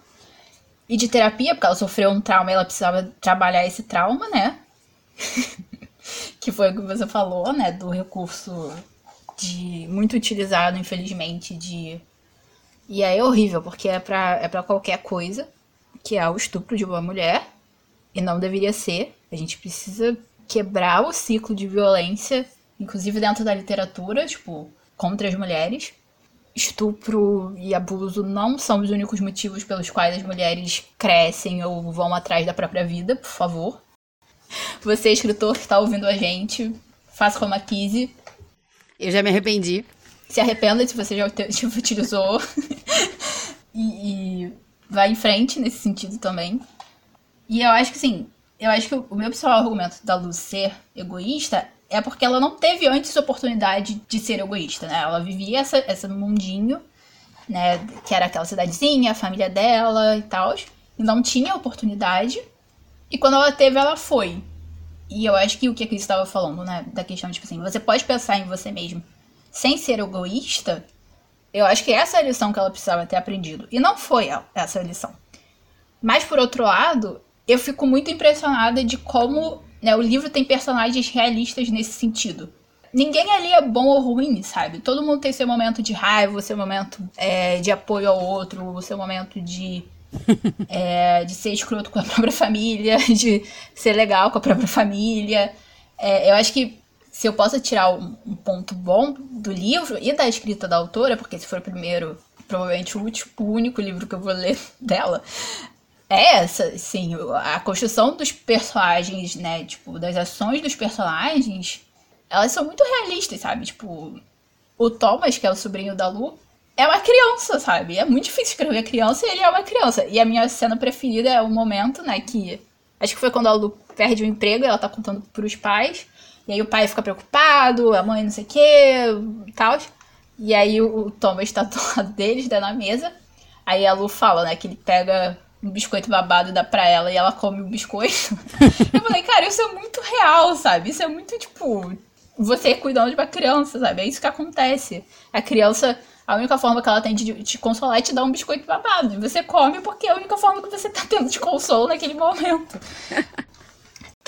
E de terapia, porque ela sofreu um trauma e ela precisava trabalhar esse trauma, né? que foi o que você falou, né? Do recurso de muito utilizado, infelizmente, de. E aí é horrível, porque é pra, é pra qualquer coisa, que é o estupro de uma mulher. E não deveria ser. A gente precisa quebrar o ciclo de violência inclusive dentro da literatura, tipo, contra as mulheres. Estupro e abuso não são os únicos motivos pelos quais as mulheres crescem ou vão atrás da própria vida, por favor. Você, escritor que está ouvindo a gente, faça como a Kizzy. Eu já me arrependi. Se arrependa se você já utilizou. e, e vai em frente nesse sentido também. E eu acho que, sim, eu acho que o meu principal argumento da Lu ser egoísta é porque ela não teve antes oportunidade de ser egoísta, né? Ela vivia essa, esse mundinho, né? Que era aquela cidadezinha, a família dela e tal. E não tinha oportunidade. E quando ela teve, ela foi. E eu acho que o que a Cris estava falando, né? Da questão, tipo assim, você pode pensar em você mesmo sem ser egoísta. Eu acho que essa é a lição que ela precisava ter aprendido. E não foi essa a lição. Mas, por outro lado, eu fico muito impressionada de como né? O livro tem personagens realistas nesse sentido. Ninguém ali é bom ou ruim, sabe? Todo mundo tem seu momento de raiva, seu momento é, de apoio ao outro, seu momento de, é, de ser escroto com a própria família, de ser legal com a própria família. É, eu acho que se eu posso tirar um, um, ponto bom do livro e da escrita da autora, porque se for o primeiro, provavelmente o, último, o único livro que eu vou ler dela, é essa, sim. A construção dos personagens, né? Tipo, das ações dos personagens, elas são muito realistas, sabe? Tipo, o Thomas, que é o sobrinho da Lu, é uma criança, sabe? É muito difícil escrever criança e ele é uma criança. E a minha cena preferida é o momento, né, que. Acho que foi quando a Lu perde o emprego ela tá contando pros pais. E aí o pai fica preocupado, a mãe não sei o que, tal. E aí o Thomas tá do lado deles, dá na mesa. Aí a Lu fala, né, que ele pega um biscoito babado dá pra ela e ela come o biscoito. eu falei, cara, isso é muito real, sabe? Isso é muito, tipo, você cuidando de uma criança, sabe? É isso que acontece. A criança, a única forma que ela tem de te consolar é te dar um biscoito babado. E você come porque é a única forma que você tá tendo de consolo naquele momento.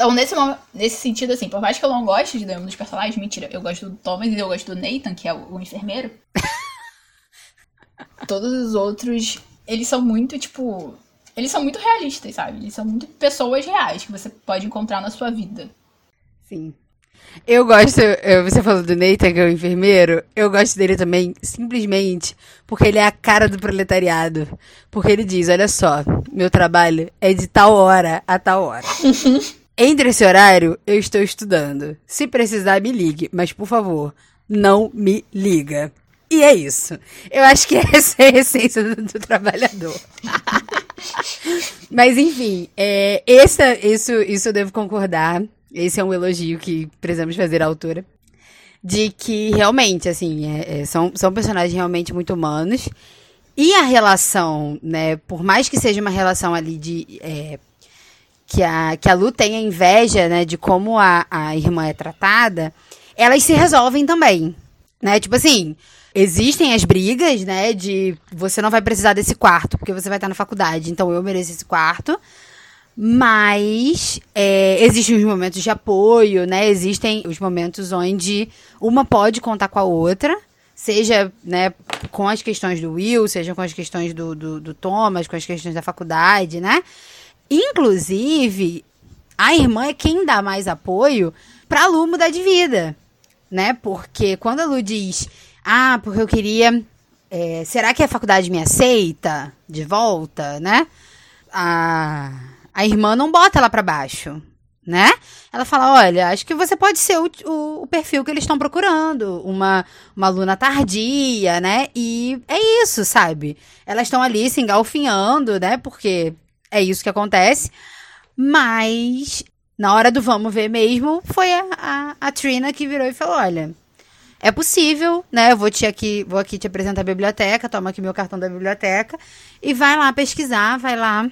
Então, nesse, nesse sentido, assim, por mais que eu não goste de nenhum dos personagens, mentira, eu gosto do Thomas e eu gosto do Nathan, que é o, o enfermeiro. Todos os outros, eles são muito, tipo. Eles são muito realistas, sabe? Eles são muito pessoas reais que você pode encontrar na sua vida. Sim. Eu gosto, você falou do Nathan, que é o enfermeiro, eu gosto dele também simplesmente porque ele é a cara do proletariado. Porque ele diz: olha só, meu trabalho é de tal hora a tal hora. Entre esse horário, eu estou estudando. Se precisar, me ligue, mas por favor, não me liga. E é isso. Eu acho que essa é a essência do, do trabalhador. mas enfim, é, essa, isso, isso eu devo concordar. Esse é um elogio que precisamos fazer à autora. De que realmente, assim, é, é, são, são personagens realmente muito humanos. E a relação, né, por mais que seja uma relação ali de é, que a, que a Lu tenha inveja, né, de como a, a irmã é tratada, elas se resolvem também, né? Tipo assim, existem as brigas, né, de você não vai precisar desse quarto porque você vai estar na faculdade, então eu mereço esse quarto. Mas é, existem os momentos de apoio, né? Existem os momentos onde uma pode contar com a outra, seja né, com as questões do Will, seja com as questões do, do, do Thomas, com as questões da faculdade, né? Inclusive, a irmã é quem dá mais apoio pra Lu mudar de vida, né? Porque quando a Lu diz, ah, porque eu queria. É, será que a faculdade me aceita de volta, né? A, a irmã não bota ela pra baixo, né? Ela fala: olha, acho que você pode ser o, o, o perfil que eles estão procurando, uma, uma aluna tardia, né? E é isso, sabe? Elas estão ali se engalfinhando, né? Porque é isso que acontece. Mas, na hora do vamos ver mesmo, foi a, a, a Trina que virou e falou: olha. É possível, né? Eu vou te aqui, vou aqui te apresentar a biblioteca, toma aqui meu cartão da biblioteca e vai lá pesquisar, vai lá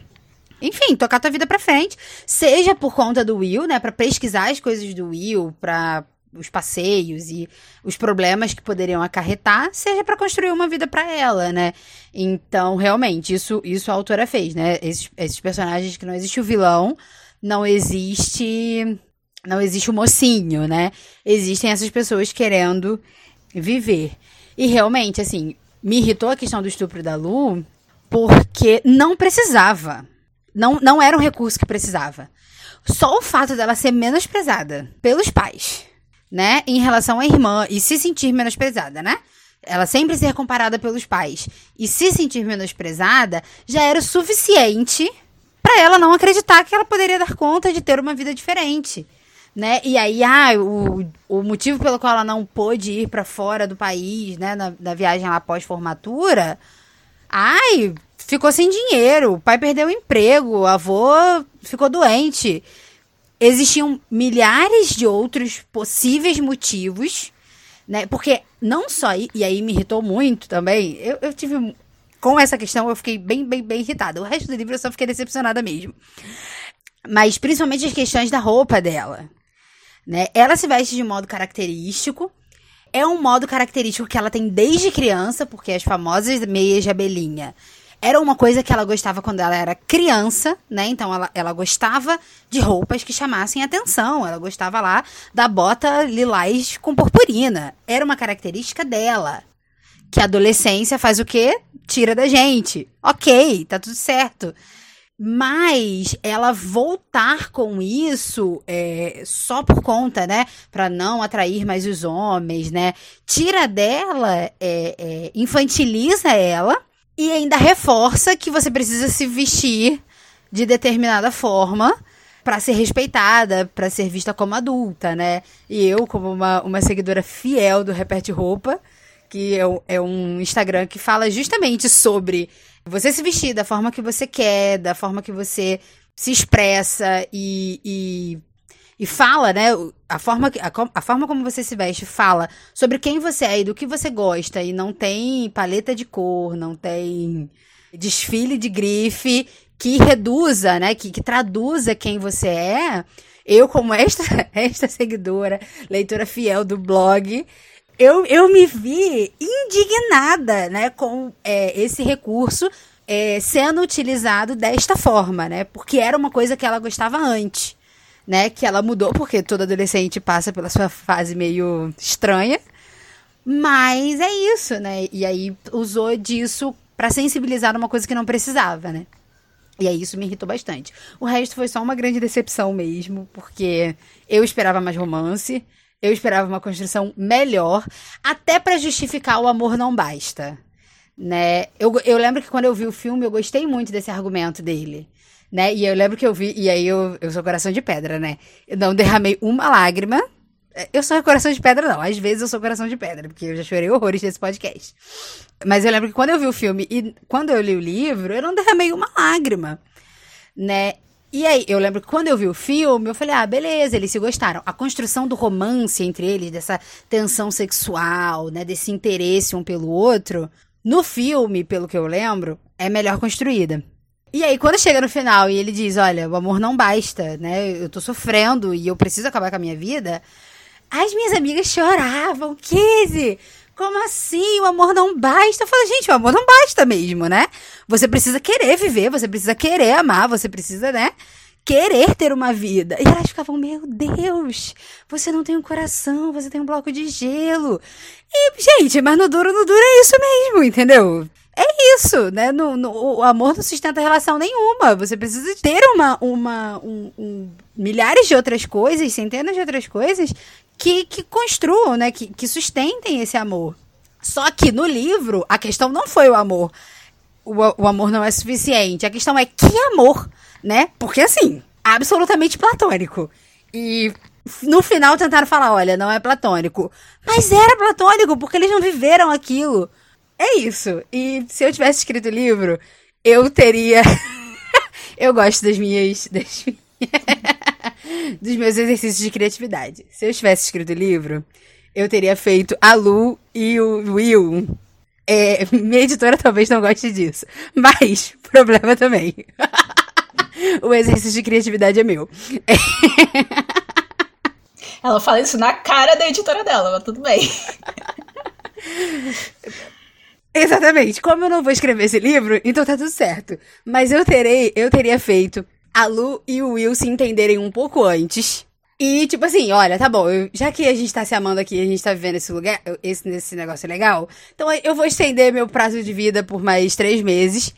enfim, tocar tua vida pra frente. Seja por conta do Will, né? Pra pesquisar as coisas do Will, pra os passeios e os problemas que poderiam acarretar, seja para construir uma vida para ela, né? Então, realmente, isso, isso a autora fez, né? Esses, esses personagens que não existe o vilão, não existe não existe o mocinho, né? Existem essas pessoas querendo viver. E realmente, assim, me irritou a questão do estupro da Lu, porque não precisava. Não, não era um recurso que precisava. Só o fato dela ser menosprezada pelos pais né, em relação à irmã e se sentir menosprezada, né? Ela sempre ser comparada pelos pais e se sentir menosprezada já era o suficiente para ela não acreditar que ela poderia dar conta de ter uma vida diferente. Né? E aí, ah, o, o motivo pelo qual ela não pôde ir para fora do país, né, na, na viagem lá pós-formatura, ai, ficou sem dinheiro, o pai perdeu o emprego, o avô ficou doente existiam milhares de outros possíveis motivos, né? Porque não só. E aí me irritou muito também. Eu, eu tive. Com essa questão, eu fiquei bem, bem, bem irritada. O resto do livro eu só fiquei decepcionada mesmo. Mas principalmente as questões da roupa dela. Né? Ela se veste de modo característico. É um modo característico que ela tem desde criança, porque as famosas meias de abelhinha era uma coisa que ela gostava quando ela era criança, né? Então ela, ela gostava de roupas que chamassem atenção. Ela gostava lá da bota lilás com purpurina. Era uma característica dela. Que a adolescência faz o quê? Tira da gente. Ok, tá tudo certo. Mas ela voltar com isso é, só por conta, né? Pra não atrair mais os homens, né? Tira dela, é, é, infantiliza ela e ainda reforça que você precisa se vestir de determinada forma para ser respeitada, para ser vista como adulta, né? E eu, como uma, uma seguidora fiel do Repete Roupa, que é, é um Instagram que fala justamente sobre você se vestir da forma que você quer, da forma que você se expressa e, e e fala, né? A forma, a, a forma como você se veste fala sobre quem você é e do que você gosta. E não tem paleta de cor, não tem desfile de grife que reduza, né? Que, que traduza quem você é. Eu, como esta, esta seguidora, leitora fiel do blog, eu, eu me vi indignada, né, com é, esse recurso é, sendo utilizado desta forma, né? Porque era uma coisa que ela gostava antes, né? Que ela mudou, porque todo adolescente passa pela sua fase meio estranha. Mas é isso, né? E aí usou disso para sensibilizar uma coisa que não precisava, né? E aí isso me irritou bastante. O resto foi só uma grande decepção mesmo, porque eu esperava mais romance, eu esperava uma construção melhor, até para justificar o amor não basta né? Eu, eu lembro que quando eu vi o filme, eu gostei muito desse argumento dele, né? E eu lembro que eu vi, e aí eu, eu sou coração de pedra, né? Eu não derramei uma lágrima. Eu sou coração de pedra, não. Às vezes eu sou coração de pedra, porque eu já chorei horrores nesse podcast. Mas eu lembro que quando eu vi o filme e quando eu li o livro, eu não derramei uma lágrima, né? E aí, eu lembro que quando eu vi o filme, eu falei, ah, beleza, eles se gostaram. A construção do romance entre eles, dessa tensão sexual, né, desse interesse um pelo outro, no filme, pelo que eu lembro, é melhor construída. E aí, quando chega no final e ele diz: Olha, o amor não basta, né? Eu tô sofrendo e eu preciso acabar com a minha vida. As minhas amigas choravam. Kizzy, como assim? O amor não basta? Eu falo, gente, o amor não basta mesmo, né? Você precisa querer viver, você precisa querer amar, você precisa, né? querer ter uma vida. E elas ficavam, meu Deus, você não tem um coração, você tem um bloco de gelo. E, gente, mas no duro, no duro é isso mesmo, entendeu? É isso, né? No, no, o amor não sustenta relação nenhuma. Você precisa ter uma, uma um, um, milhares de outras coisas, centenas de outras coisas que, que construam, né? Que, que sustentem esse amor. Só que no livro, a questão não foi o amor. O, o amor não é suficiente. A questão é que amor né? Porque assim, absolutamente platônico. E no final tentaram falar, olha, não é platônico. Mas era platônico, porque eles não viveram aquilo. É isso. E se eu tivesse escrito o livro, eu teria. eu gosto das minhas. Das dos meus exercícios de criatividade. Se eu tivesse escrito o livro, eu teria feito a Lu e o Will. É, minha editora talvez não goste disso. Mas, problema também. o exercício de criatividade é meu. Ela fala isso na cara da editora dela, mas tudo bem. Exatamente. Como eu não vou escrever esse livro, então tá tudo certo. Mas eu terei, eu teria feito a Lu e o Will se entenderem um pouco antes. E, tipo assim, olha, tá bom, eu, já que a gente tá se amando aqui, a gente tá vivendo esse lugar, esse, esse negócio legal, então eu vou estender meu prazo de vida por mais três meses.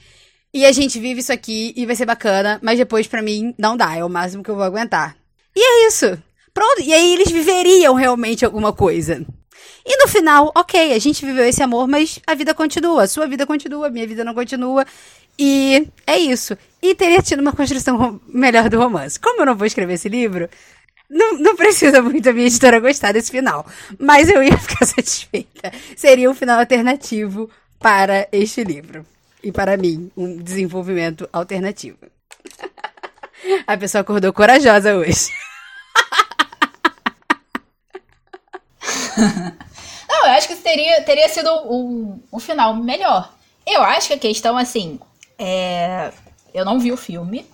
E a gente vive isso aqui e vai ser bacana, mas depois para mim não dá, é o máximo que eu vou aguentar. E é isso. Pronto, e aí eles viveriam realmente alguma coisa. E no final, ok, a gente viveu esse amor, mas a vida continua, a sua vida continua, a minha vida não continua. E é isso. E teria tido uma construção melhor do romance. Como eu não vou escrever esse livro, não, não precisa muito a minha editora gostar desse final. Mas eu ia ficar satisfeita. Seria um final alternativo para este livro e para mim um desenvolvimento alternativo. A pessoa acordou corajosa hoje. Não, eu acho que teria, teria sido um, um final melhor. Eu acho que a questão, assim, é... eu não vi o filme.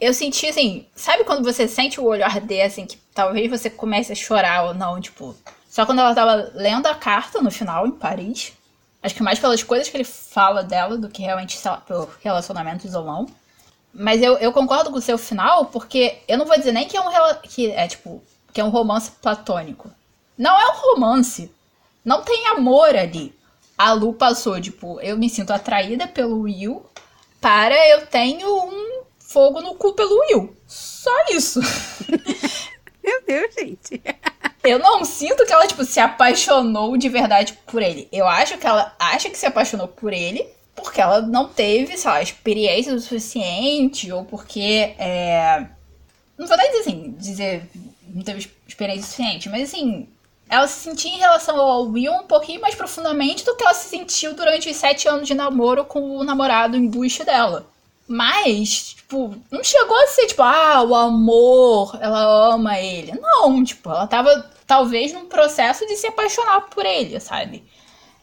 Eu senti, assim, sabe quando você sente o olho arder, assim, que talvez você comece a chorar ou não, tipo... Só quando ela tava lendo a carta no final, em Paris. Acho que mais pelas coisas que ele fala dela do que realmente, sei lá, pelo relacionamentos ou não. Mas eu, eu concordo com o seu final, porque eu não vou dizer nem que é um que é tipo que é um romance platônico. Não é um romance. Não tem amor ali. A Lu passou, tipo, eu me sinto atraída pelo Will para eu tenho um fogo no cu pelo Will. Só isso. Meu Deus, gente. Eu não sinto que ela, tipo, se apaixonou de verdade por ele. Eu acho que ela acha que se apaixonou por ele porque ela não teve, sei lá, experiência o suficiente ou porque. É... Não vou nem dizer assim, dizer não teve experiência suficiente, mas assim, ela se sentia em relação ao Will um pouquinho mais profundamente do que ela se sentiu durante os sete anos de namoro com o namorado embuste dela. Mas, tipo, não chegou a ser, tipo, ah, o amor, ela ama ele. Não, tipo, ela tava talvez num processo de se apaixonar por ele, sabe?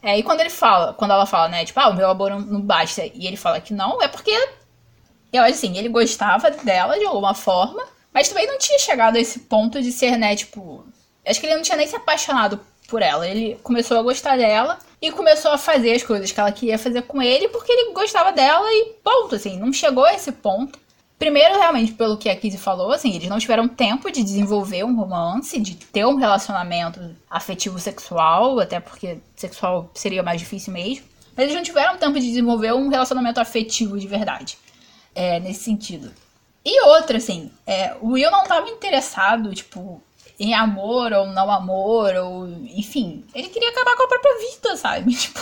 É, e quando ele fala, quando ela fala, né, tipo, ah, o meu amor não basta, e ele fala que não, é porque eu assim, ele gostava dela de alguma forma, mas também não tinha chegado a esse ponto de ser, né, tipo. Acho que ele não tinha nem se apaixonado por ela. Ele começou a gostar dela e começou a fazer as coisas que ela queria fazer com ele porque ele gostava dela e ponto, assim, não chegou a esse ponto. Primeiro, realmente, pelo que a Kizzy falou, assim, eles não tiveram tempo de desenvolver um romance, de ter um relacionamento afetivo sexual, até porque sexual seria mais difícil mesmo. Mas eles não tiveram tempo de desenvolver um relacionamento afetivo de verdade. É, nesse sentido. E outra, assim, é, o Will não estava interessado, tipo, em amor ou não amor, ou enfim. Ele queria acabar com a própria vida, sabe? Tipo.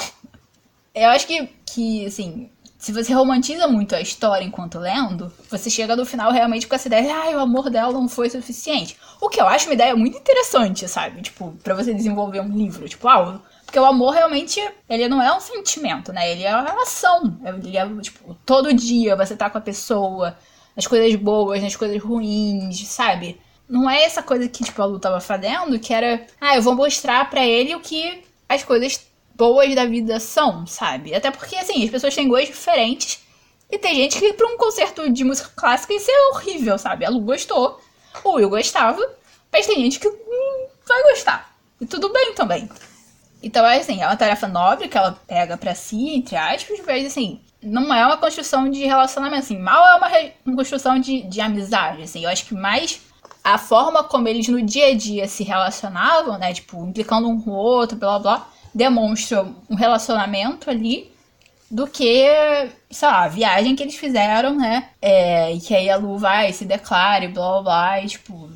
Eu acho que, que assim, se você romantiza muito a história enquanto lendo, você chega no final realmente com essa ideia, ah, o amor dela não foi suficiente. O que eu acho uma ideia muito interessante, sabe? Tipo, para você desenvolver um livro. Tipo, ah, porque o amor realmente, ele não é um sentimento, né? Ele é uma relação. Ele é, tipo, todo dia você tá com a pessoa, nas coisas boas, nas coisas ruins, sabe? Não é essa coisa que, tipo, a Lu tava fazendo, que era, ah, eu vou mostrar para ele o que as coisas boas da vida são, sabe? Até porque, assim, as pessoas têm gostos diferentes. E tem gente que, pra um concerto de música clássica, isso é horrível, sabe? A Lu gostou, o Will gostava, mas tem gente que hum, vai gostar. E tudo bem também. Então, é assim, é uma tarefa nobre que ela pega para si, entre aspas, mas assim, não é uma construção de relacionamento, assim, mal é uma, uma construção de, de amizade, assim. Eu acho que mais a forma como eles no dia a dia se relacionavam, né, tipo, implicando um com o outro, blá blá, demonstra um relacionamento ali do que, sei lá, a viagem que eles fizeram, né, é, e que aí a Lu vai, se declare, blá blá blá, e tipo,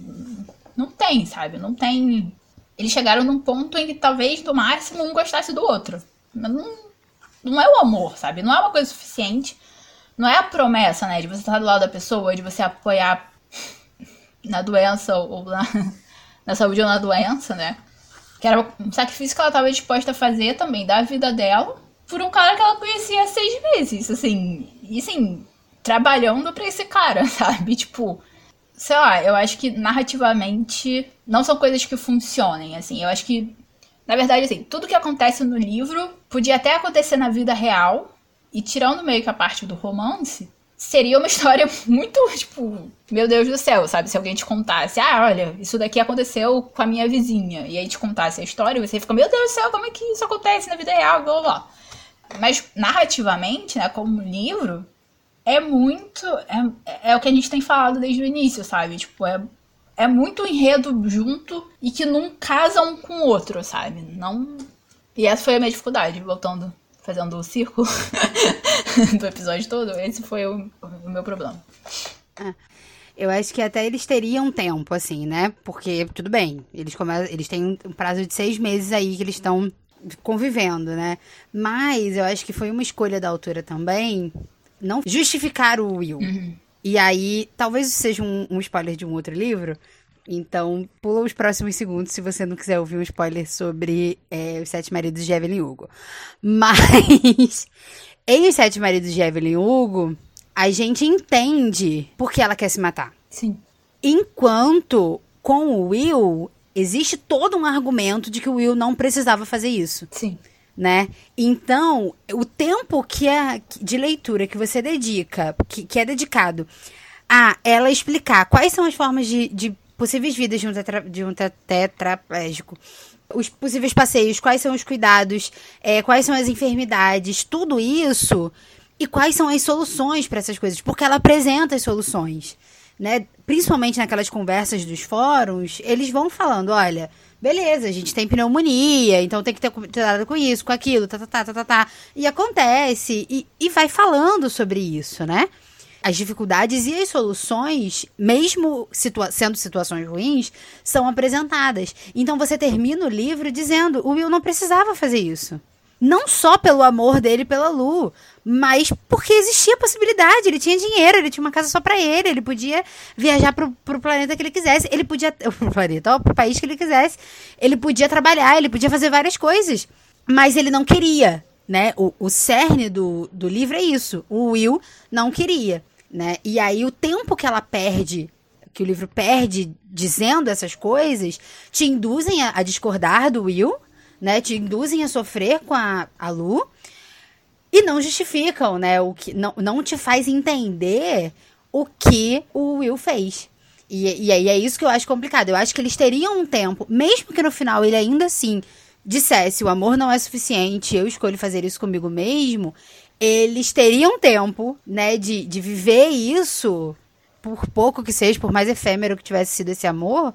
não tem, sabe, não tem eles chegaram num ponto em que talvez, no máximo, um gostasse do outro. Mas não, não é o amor, sabe? Não é uma coisa suficiente. Não é a promessa, né? De você estar do lado da pessoa, de você apoiar na doença ou na, na saúde ou na doença, né? Que era um sacrifício que ela estava disposta a fazer também da vida dela por um cara que ela conhecia seis meses, assim. E assim, trabalhando pra esse cara, sabe? Tipo, sei lá, eu acho que narrativamente não são coisas que funcionem, assim. Eu acho que, na verdade, assim, tudo que acontece no livro podia até acontecer na vida real, e tirando meio que a parte do romance, seria uma história muito, tipo, meu Deus do céu, sabe? Se alguém te contasse, ah, olha, isso daqui aconteceu com a minha vizinha, e aí te contasse a história, você fica, meu Deus do céu, como é que isso acontece na vida real, blá blá. Mas narrativamente, né, como livro, é muito. É, é o que a gente tem falado desde o início, sabe? Tipo, é, é muito enredo junto e que não casa um com o outro, sabe? Não. E essa foi a minha dificuldade, voltando, fazendo o círculo do episódio todo. Esse foi o, o meu problema. É. Eu acho que até eles teriam tempo, assim, né? Porque, tudo bem, eles, come... eles têm um prazo de seis meses aí que eles estão convivendo, né? Mas eu acho que foi uma escolha da autora também não justificar o Will. Uhum. E aí, talvez seja um, um, spoiler de um outro livro. Então, pula os próximos segundos se você não quiser ouvir um spoiler sobre é, Os Sete Maridos de Evelyn Hugo. Mas, em Os Sete Maridos de Evelyn Hugo, a gente entende por que ela quer se matar. Sim. Enquanto, com o Will, existe todo um argumento de que o Will não precisava fazer isso. Sim né? Então, o tempo que é de leitura que você dedica, que, que é dedicado a ela explicar quais são as formas de, de possíveis vidas de um, tetra, de um tetraplégico, os possíveis passeios, quais são os cuidados, é, quais são as enfermidades, tudo isso e quais são as soluções para essas coisas, porque ela apresenta as soluções, né? Principalmente naquelas conversas dos fóruns, eles vão falando, olha, Beleza, a gente tem pneumonia, então tem que ter cuidado com isso, com aquilo, tá, tá, tá, tá, tá, tá. E acontece, e, e vai falando sobre isso, né? As dificuldades e as soluções, mesmo situa sendo situações ruins, são apresentadas. Então você termina o livro dizendo: o Will não precisava fazer isso. Não só pelo amor dele pela Lu, mas porque existia possibilidade. Ele tinha dinheiro, ele tinha uma casa só para ele, ele podia viajar pro, pro planeta que ele quisesse, ele podia. Pro planeta, pro país que ele quisesse. Ele podia trabalhar, ele podia fazer várias coisas. Mas ele não queria. né? O, o cerne do, do livro é isso. O Will não queria, né? E aí o tempo que ela perde, que o livro perde dizendo essas coisas, te induzem a, a discordar do Will, né? Te induzem a sofrer com a, a Lu e não justificam, né? O que não, não te faz entender o que o Will fez. E, e aí é isso que eu acho complicado. Eu acho que eles teriam um tempo, mesmo que no final ele ainda assim dissesse o amor não é suficiente, eu escolho fazer isso comigo mesmo, eles teriam tempo, né, de, de viver isso, por pouco que seja, por mais efêmero que tivesse sido esse amor,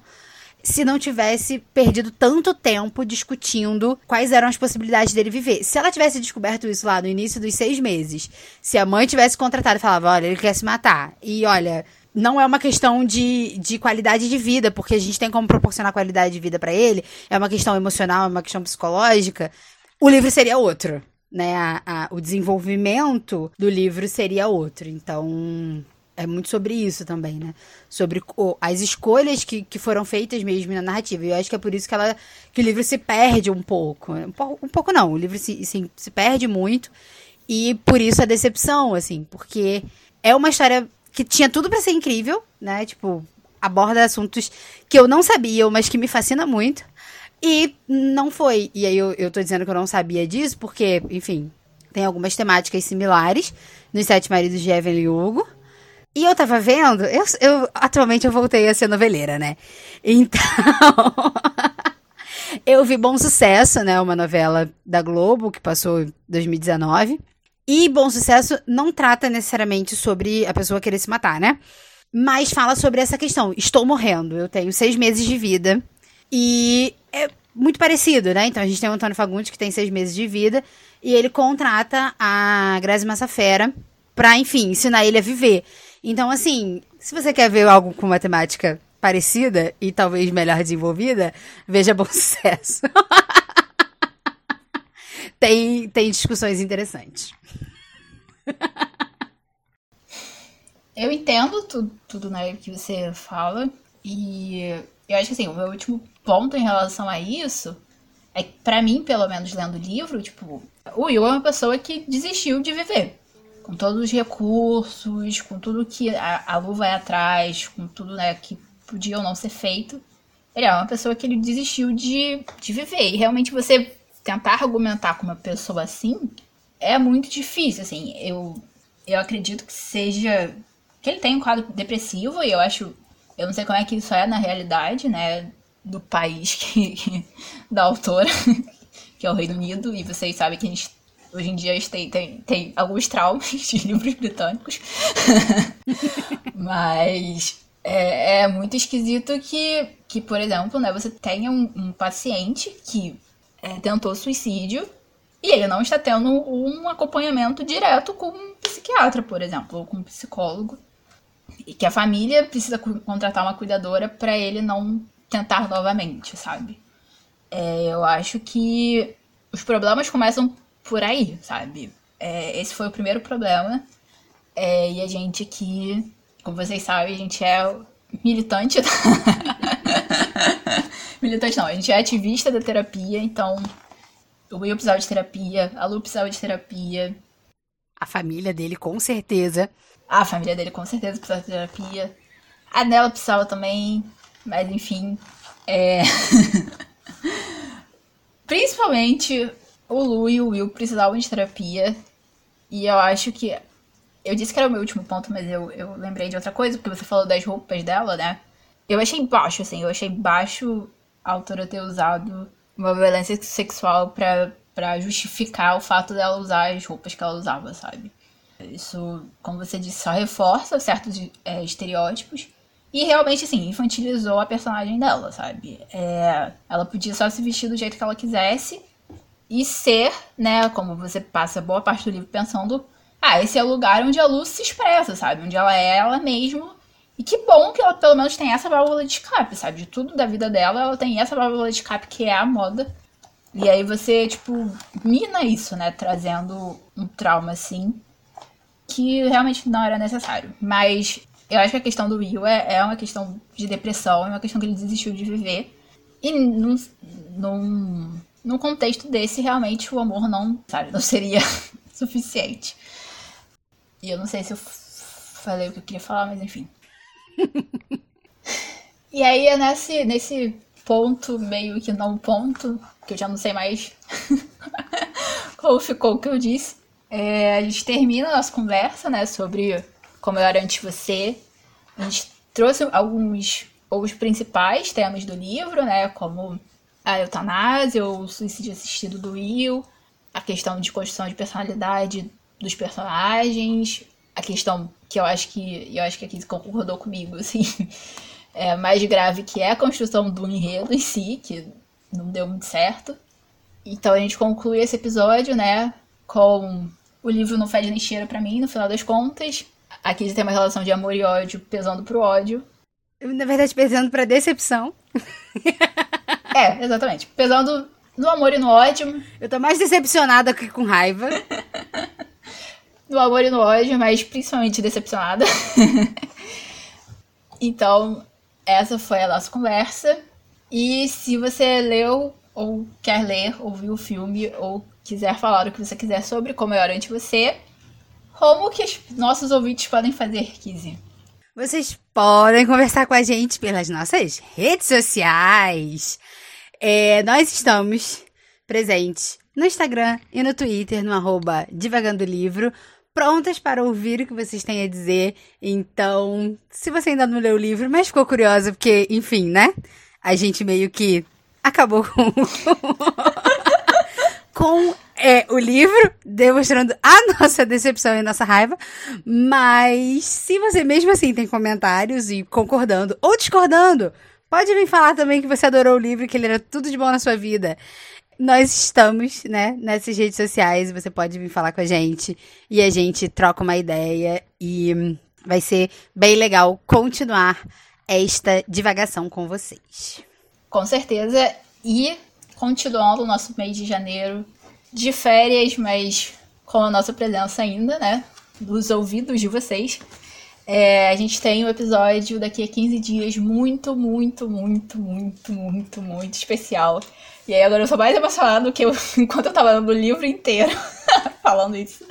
se não tivesse perdido tanto tempo discutindo quais eram as possibilidades dele viver. Se ela tivesse descoberto isso lá no início dos seis meses, se a mãe tivesse contratado e falava, olha, ele quer se matar, e olha, não é uma questão de, de qualidade de vida, porque a gente tem como proporcionar qualidade de vida para ele, é uma questão emocional, é uma questão psicológica, o livro seria outro, né? A, a, o desenvolvimento do livro seria outro. Então, é muito sobre isso também, né? Sobre oh, as escolhas que, que foram feitas mesmo na narrativa. E eu acho que é por isso que, ela, que o livro se perde um pouco. Um pouco, um pouco não, o livro se, se, se perde muito. E por isso a decepção, assim, porque é uma história que tinha tudo para ser incrível, né? Tipo, aborda assuntos que eu não sabia, mas que me fascina muito. E não foi. E aí eu, eu tô dizendo que eu não sabia disso, porque, enfim, tem algumas temáticas similares nos Sete Maridos de Evelyn Hugo. E eu tava vendo, eu, eu atualmente eu voltei a ser noveleira, né? Então. eu vi Bom Sucesso, né? Uma novela da Globo que passou em 2019. E Bom Sucesso não trata necessariamente sobre a pessoa querer se matar, né? Mas fala sobre essa questão. Estou morrendo, eu tenho seis meses de vida. E é muito parecido, né? Então a gente tem o Antônio Fagundes, que tem seis meses de vida. E ele contrata a Grazi Massafera pra, enfim, ensinar ele a viver. Então, assim, se você quer ver algo com matemática parecida e talvez melhor desenvolvida, veja Bom Sucesso. tem, tem discussões interessantes. Eu entendo tudo, tudo né, que você fala. E eu acho que assim, o meu último ponto em relação a isso é que, pra mim, pelo menos lendo o livro, tipo, o Will é uma pessoa que desistiu de viver. Com todos os recursos, com tudo que a, a Lu vai atrás, com tudo né, que podia ou não ser feito. Ele é uma pessoa que ele desistiu de, de viver. E realmente você tentar argumentar com uma pessoa assim é muito difícil, assim. Eu, eu acredito que seja. que ele tem um quadro depressivo, e eu acho. Eu não sei como é que isso é na realidade, né? Do país que, da autora, que é o Reino Unido, e vocês sabem que a gente hoje em dia tem, tem, tem alguns traumas de livros britânicos. Mas é, é, muito esquisito que, que, por exemplo, né, você tenha um, um paciente que é, tentou suicídio e ele não está tendo um acompanhamento direto com um psiquiatra, por exemplo, ou com um psicólogo. E que a família precisa contratar uma cuidadora para ele não tentar novamente, sabe? É, eu acho que os problemas começam por aí, sabe? É, esse foi o primeiro problema. É, e a gente aqui, como vocês sabem, a gente é militante. Militante não, a gente é ativista da terapia, então o Will precisava de terapia, a Lu precisava de terapia. A família dele, com certeza. A família dele, com certeza, precisava de terapia. A Nela precisava também, mas enfim. É... Principalmente o Lu e o Will precisavam de terapia. E eu acho que. Eu disse que era o meu último ponto, mas eu, eu lembrei de outra coisa, porque você falou das roupas dela, né? Eu achei baixo, assim, eu achei baixo a autora ter usado uma violência sexual para justificar o fato dela usar as roupas que ela usava, sabe? Isso, como você disse, só reforça certos é, estereótipos. E realmente, assim, infantilizou a personagem dela, sabe? É, ela podia só se vestir do jeito que ela quisesse e ser, né? Como você passa boa parte do livro pensando, ah, esse é o lugar onde a Luz se expressa, sabe? Onde ela é ela mesma e que bom que ela pelo menos tem essa válvula de escape, sabe? De tudo da vida dela, ela tem essa válvula de escape que é a moda. E aí você, tipo, mina isso, né? Trazendo um trauma assim, que realmente não era necessário. Mas eu acho que a questão do Will é, é uma questão de depressão, é uma questão que ele desistiu de viver. E não, não, num contexto desse, realmente o amor não, sabe, não seria suficiente. E eu não sei se eu falei o que eu queria falar, mas enfim. e aí é nesse, nesse ponto, meio que não ponto, que eu já não sei mais como ficou o que eu disse. É, a gente termina a nossa conversa, né, sobre como eu era antes você. A gente trouxe alguns os principais temas do livro, né, como a eutanásia, o suicídio assistido do Will, a questão de construção de personalidade dos personagens, a questão que eu acho que eu acho que a Kiz concordou comigo, assim, é mais grave que é a construção do enredo em si, que não deu muito certo. Então a gente conclui esse episódio, né, com o livro não nem cheira para mim, no final das contas. A Kiz tem uma relação de amor e ódio pesando pro ódio. Na verdade, pesando pra decepção. É, exatamente. Pesando no amor e no ódio. Eu tô mais decepcionada que com raiva. no amor e no ódio, mas principalmente decepcionada. então, essa foi a nossa conversa. E se você leu ou quer ler, ou viu o filme, ou quiser falar o que você quiser sobre como eu era ante você, como que os nossos ouvintes podem fazer, Kizzy? Vocês podem conversar com a gente pelas nossas redes sociais. É, nós estamos presentes no Instagram e no Twitter, no arroba Divagando Livro, prontas para ouvir o que vocês têm a dizer. Então, se você ainda não leu o livro, mas ficou curiosa, porque, enfim, né? A gente meio que acabou com. com é, o livro, demonstrando a nossa decepção e a nossa raiva. Mas se você mesmo assim tem comentários e concordando ou discordando, Pode vir falar também que você adorou o livro, que ele era tudo de bom na sua vida. Nós estamos, né, nessas redes sociais, você pode vir falar com a gente e a gente troca uma ideia e vai ser bem legal continuar esta divagação com vocês. Com certeza. E continuando o nosso mês de janeiro de férias, mas com a nossa presença ainda, né? Dos ouvidos de vocês. É, a gente tem um episódio daqui a 15 dias muito, muito, muito, muito, muito, muito especial. E aí agora eu sou mais emocionada do que eu, enquanto eu tava lendo o livro inteiro falando isso.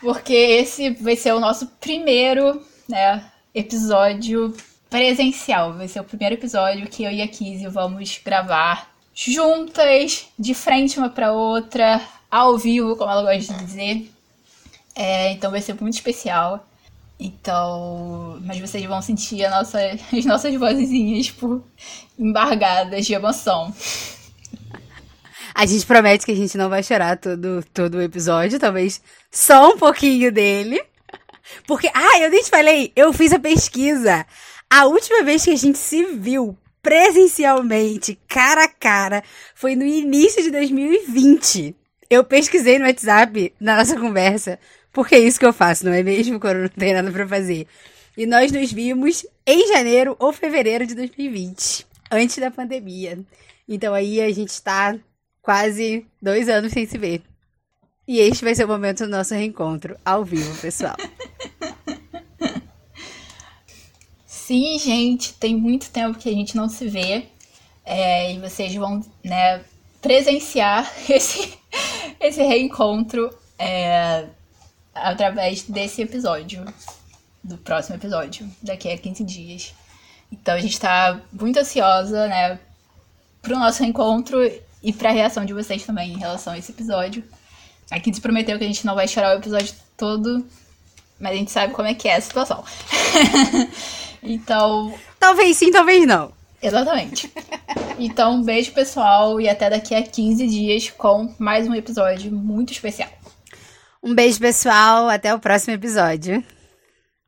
Porque esse vai ser o nosso primeiro né, episódio presencial. Vai ser o primeiro episódio que eu e a Kizzy vamos gravar juntas, de frente uma para outra, ao vivo, como ela gosta de dizer. É, então vai ser muito especial. Então, mas vocês vão sentir nossa, as nossas vozinhas, tipo, embargadas de emoção. A gente promete que a gente não vai chorar todo, todo o episódio, talvez só um pouquinho dele. Porque, ah, eu nem te falei, eu fiz a pesquisa. A última vez que a gente se viu presencialmente, cara a cara, foi no início de 2020. Eu pesquisei no WhatsApp, na nossa conversa, porque é isso que eu faço, não é mesmo? Quando não tem nada para fazer. E nós nos vimos em janeiro ou fevereiro de 2020, antes da pandemia. Então aí a gente está quase dois anos sem se ver. E este vai ser o momento do nosso reencontro, ao vivo, pessoal. Sim, gente, tem muito tempo que a gente não se vê. É, e vocês vão né, presenciar esse, esse reencontro. É, através desse episódio, do próximo episódio, daqui a 15 dias. Então a gente tá muito ansiosa, né, pro nosso reencontro e pra reação de vocês também em relação a esse episódio. Aqui se prometeu que a gente não vai chorar o episódio todo, mas a gente sabe como é que é a situação. então. Talvez sim, talvez não. Exatamente. Então, um beijo, pessoal, e até daqui a 15 dias com mais um episódio muito especial. Um beijo, pessoal. Até o próximo episódio.